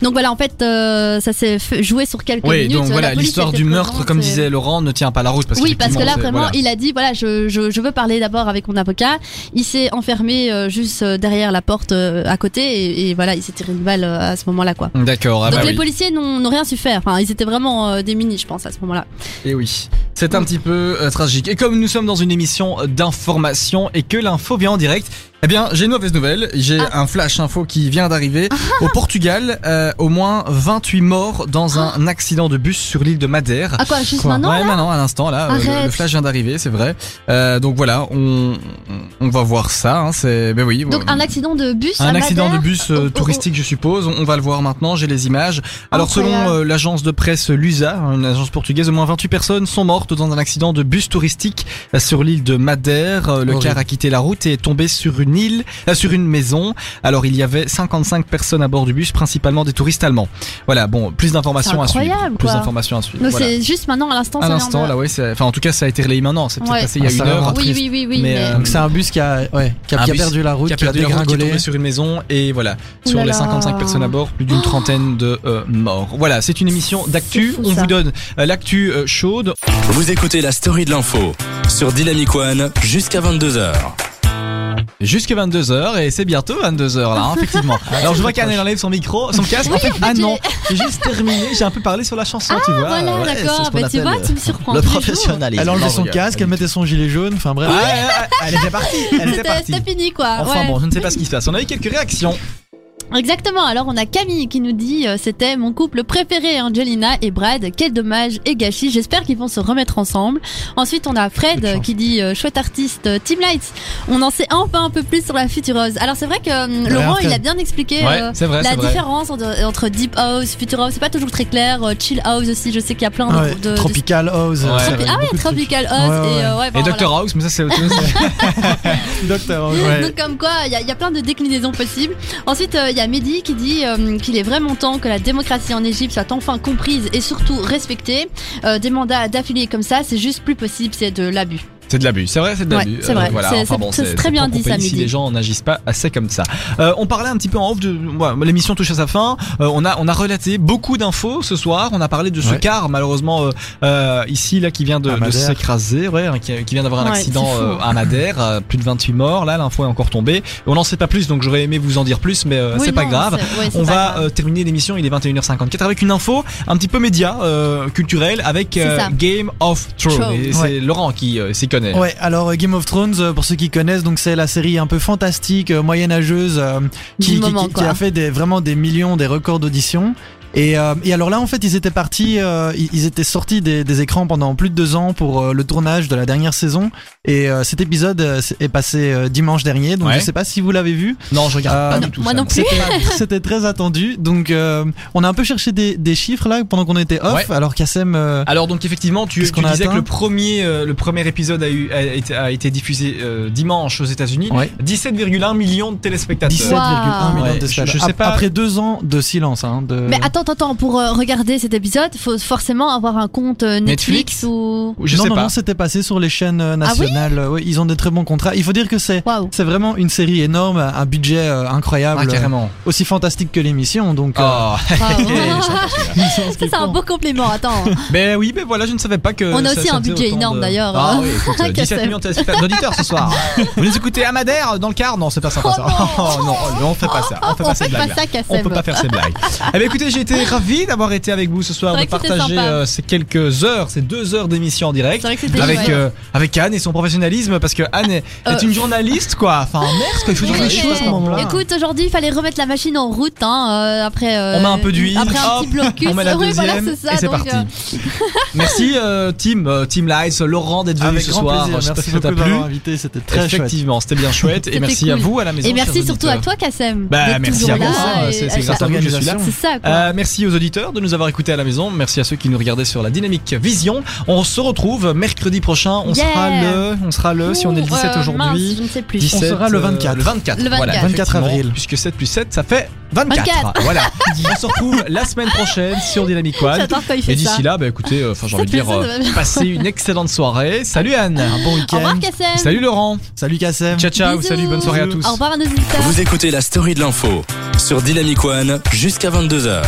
Donc voilà, en fait, euh, ça s'est joué sur quelques Oui, minutes. donc voilà, l'histoire du meurtre, comme disait Laurent, ne tient pas la route. Parce oui, parce que là, vraiment, voilà. il a dit, voilà, je, je, je veux parler d'abord avec mon avocat. Il s'est enfermé euh, juste euh, derrière la porte euh, à côté et, et voilà, il s'est tiré une balle à ce moment-là, quoi. D'accord, ah Donc bah les oui. policiers n'ont rien su faire. Enfin, ils étaient vraiment démunis, je pense, à ce moment-là. Et oui, c'est un petit peu euh, tragique. Et comme nous sommes dans une émission d'information et que l'info vient en direct, eh bien, j'ai une mauvaise nouvelle. J'ai Ah. un flash info qui vient d'arriver. Au Portugal, euh, au moins 28 morts dans un accident de bus sur l'île de Madère. Ah quoi, juste Quoi maintenant ouais, là maintenant, à l'instant, là, euh, le, le flash vient d'arriver, c'est vrai. Euh, donc voilà, on, on va voir ça. Hein, c'est, ben oui. Donc euh, un accident de bus un à accident de bus euh, Oh, oh, oh. touristique, je suppose. On, on va le voir maintenant. J'ai les images. Alors, selon Incroyable. euh, l'agence de presse Lusa, une agence portugaise, au moins 28 personnes sont mortes dans un accident de bus touristique sur l'île de Madère. Le car a quitté la route et est tombé sur une île, euh, sur une maison. Alors, il y avait 55 personnes à bord du bus, principalement des touristes allemands. Voilà. Bon, plus d'informations à suivre. incroyable, Plus quoi. d'informations à suivre. Donc Voilà. c'est juste maintenant, à l'instant, À l'instant, là, ouais. c'est- Enfin, en tout cas, ça a été relayé maintenant. C'est peut-être Ouais. passé il y a Ah, une ça heure. Oui, oui, oui, oui. Mais, mais- euh, Donc c'est un bus qui a, ouais, qui a, qui a perdu la route, qui a qui a perdu la route, qui est tombé sur une maison et voilà sur les là. 55 personnes à bord plus d'une trentaine de euh, morts voilà c'est une émission d'actu on ça. vous donne euh, l'actu euh, chaude Vous écoutez la story de l'info sur Dynamic One jusqu'à 22h. Jusqu'à 22h et c'est bientôt 22h là hein, effectivement alors je vois qu'Anne elle enlève son micro son casque en fait ah non j'ai juste terminé j'ai un peu parlé sur la chanson tu vois Voilà, Ouais. d'accord. Bah, tu vois, tu me surprends. Le professionnalisme. Elle enlevait son casque, elle mettait son gilet jaune, enfin bref. Ah, ouais, ouais, elle était partie elle était C'était partie c'était fini, quoi. enfin ouais. bon je ne sais pas ce qui se passe on a eu quelques réactions Exactement. Alors on a Camille qui nous dit euh, c'était mon couple préféré Angelina et Brad. Quel dommage et gâchis. J'espère qu'ils vont se remettre ensemble. Ensuite on a Fred euh, qui dit euh, chouette artiste euh, Team Lights. On en sait enfin un peu plus sur la futureuse. Alors c'est vrai que euh, Laurent il a bien expliqué ouais euh, vrai la différence entre, entre Deep House, Future House. C'est pas toujours très clair. Euh, chill House aussi. Je sais qu'il y a plein de, Ouais, de- de- Tropical House. Ouais. ça Tropi- va, ah ouais. Tropical House Ouais, ouais. et euh, ouais, et Dr. House mais ça c'est autre chose Docteur House. ouais. Donc comme quoi, il y, a- il y a plein de déclinaisons possibles. Ensuite, euh, il y a Mehdi qui dit euh, qu'il est vraiment temps que la démocratie en Égypte soit enfin comprise et surtout respectée. Euh, des mandats d'affilée comme ça, c'est juste plus possible, c'est de l'abus. C'est de l'abus, c'est vrai, c'est de Ouais, l'abus. c'est vrai. voilà, C'est- enfin bon, très bien dit, ça, Si les gens n'agissent pas assez comme ça. Euh, on parlait un petit peu en off de, ouais, l'émission touche à sa fin. Euh, on a, on a relaté beaucoup d'infos ce soir. On a parlé de ce Ouais. car malheureusement euh, euh, ici là qui vient de, s'écraser, ouais, hein, qui, qui vient d'avoir un Ouais, accident euh, à Madère, euh, plus de 28 morts. Là, l'info est encore tombée. On n'en sait pas plus, donc j'aurais aimé vous en dire plus, mais euh, Oui, c'est pas grave. On pas va grave. euh, terminer l'émission, il est 21h54 avec une info un petit peu média, euh, culturelle, avec euh. Game of Thrones. C'est. Laurent qui euh, s'y connaît. Ouais, alors euh, Game of Thrones, euh, pour ceux qui connaissent, donc c'est la série un peu fantastique, euh, moyenâgeuse, euh, qui, qui- moment, qui- qui quoi. a fait des, vraiment des millions, des records d'audition. Et, euh, et alors là, en fait, ils étaient partis, euh, ils, étaient sortis des, des écrans pendant plus de deux ans pour euh, le tournage de la dernière saison. Et euh, cet épisode euh, est passé euh, dimanche dernier, donc Ouais. je sais pas si vous l'avez vu. Non, je regarde Euh, pas du tout moi ça. non plus. C'était très attendu. Donc euh, on a un peu cherché des, des chiffres là pendant qu'on était off. Ouais. Alors Kassem, euh, Alors donc effectivement, tu, tu disais que le premier, euh, le premier épisode a, eu, a, été, a été diffusé euh, dimanche aux États-Unis. ouais. 17,1 millions de téléspectateurs. 17,1 Wow. millions Ouais, de je- stars. je sais pas- Après deux ans de silence. Hein, de... Mais attends, attends, attends, pour euh, regarder cet épisode, faut forcément avoir un compte euh, Netflix, Netflix ou. Je non, sais non, pas. non, c'était passé sur les chaînes euh, Ah oui nationales. Euh, ouais, ils ont des très bons contrats. Il faut dire que c'est Waouh. c'est vraiment une série énorme, un budget euh, incroyable, Ah, carrément. euh, aussi fantastique que l'émission. Donc, euh, Oh. Ça, c'est un beau compliment, attends. Ben oui, ben voilà, je ne savais pas que. On a ça- aussi ça un faisait budget autant énorme, de- d'ailleurs, Ah hein. oui, écoute, euh, 17 Kassem. millions de téléspectateurs- d'auditeurs ce soir. Vous nous écoutez à Madère dans le car Non, c'est pas sympa ça. Oh Oh non, on fait pas ça. On fait On pas fait ces pas blagues. ça, Kassem. On peut pas faire ces blagues. Eh bien écoutez, j'ai été ravi d'avoir été avec vous ce soir, de partager euh, ces quelques heures, ces deux heures d'émission en direct. Avec, euh, avec Anne et son professionnalisme, parce que Anne est, est Euh. une journaliste, quoi. Enfin, merde, quoi, il faut dire Oui, les mais- choses à ce moment-là. Écoute, aujourd'hui, il fallait remettre la machine en route, hein, euh, après. euh, On met un peu d'huile, Après un hop, petit blocus. on met la Oui, deuxième, voilà, c'est ça, et c'est parti. euh, Merci, euh, Team, Team Lights, Laurent d'être venu Avec ce soir. plaisir. J'espère Merci que ça t'a beaucoup m'avoir invité. C'était très chouette. Effectivement, c'était bien chouette. Et merci à vous à la maison. Et merci surtout à toi, Kassem. Bah, merci à vous, c'est- grâce ça- à vous que je suis là. C'est ça, quoi. Merci aux auditeurs de nous avoir écoutés à la maison. Merci à ceux qui nous regardaient sur la Dynamique Vision. On se retrouve mercredi prochain. On Yeah. sera le, on sera le, si on est le 17 Euh, aujourd'hui. Je ne sais plus. 17, On sera le euh, 24. le 24. Le 24. Voilà, 24 effectivement, avril. Puisque 7 plus 7, ça fait 24. 24. Voilà. on se retrouve la semaine prochaine sur Dynamic One. Et d'ici là, bah, écoutez, euh, enfin, j'ai envie de dire, euh, passez une excellente soirée. Salut Anne. Un bon Au revoir, week-end. Kassem. Salut Laurent. Salut Kassem. Ciao, ciao. Bisous. Salut, bonne soirée à tous. Au revoir à nos. Vous écoutez la story de l'info sur Dynamic One jusqu'à 22h.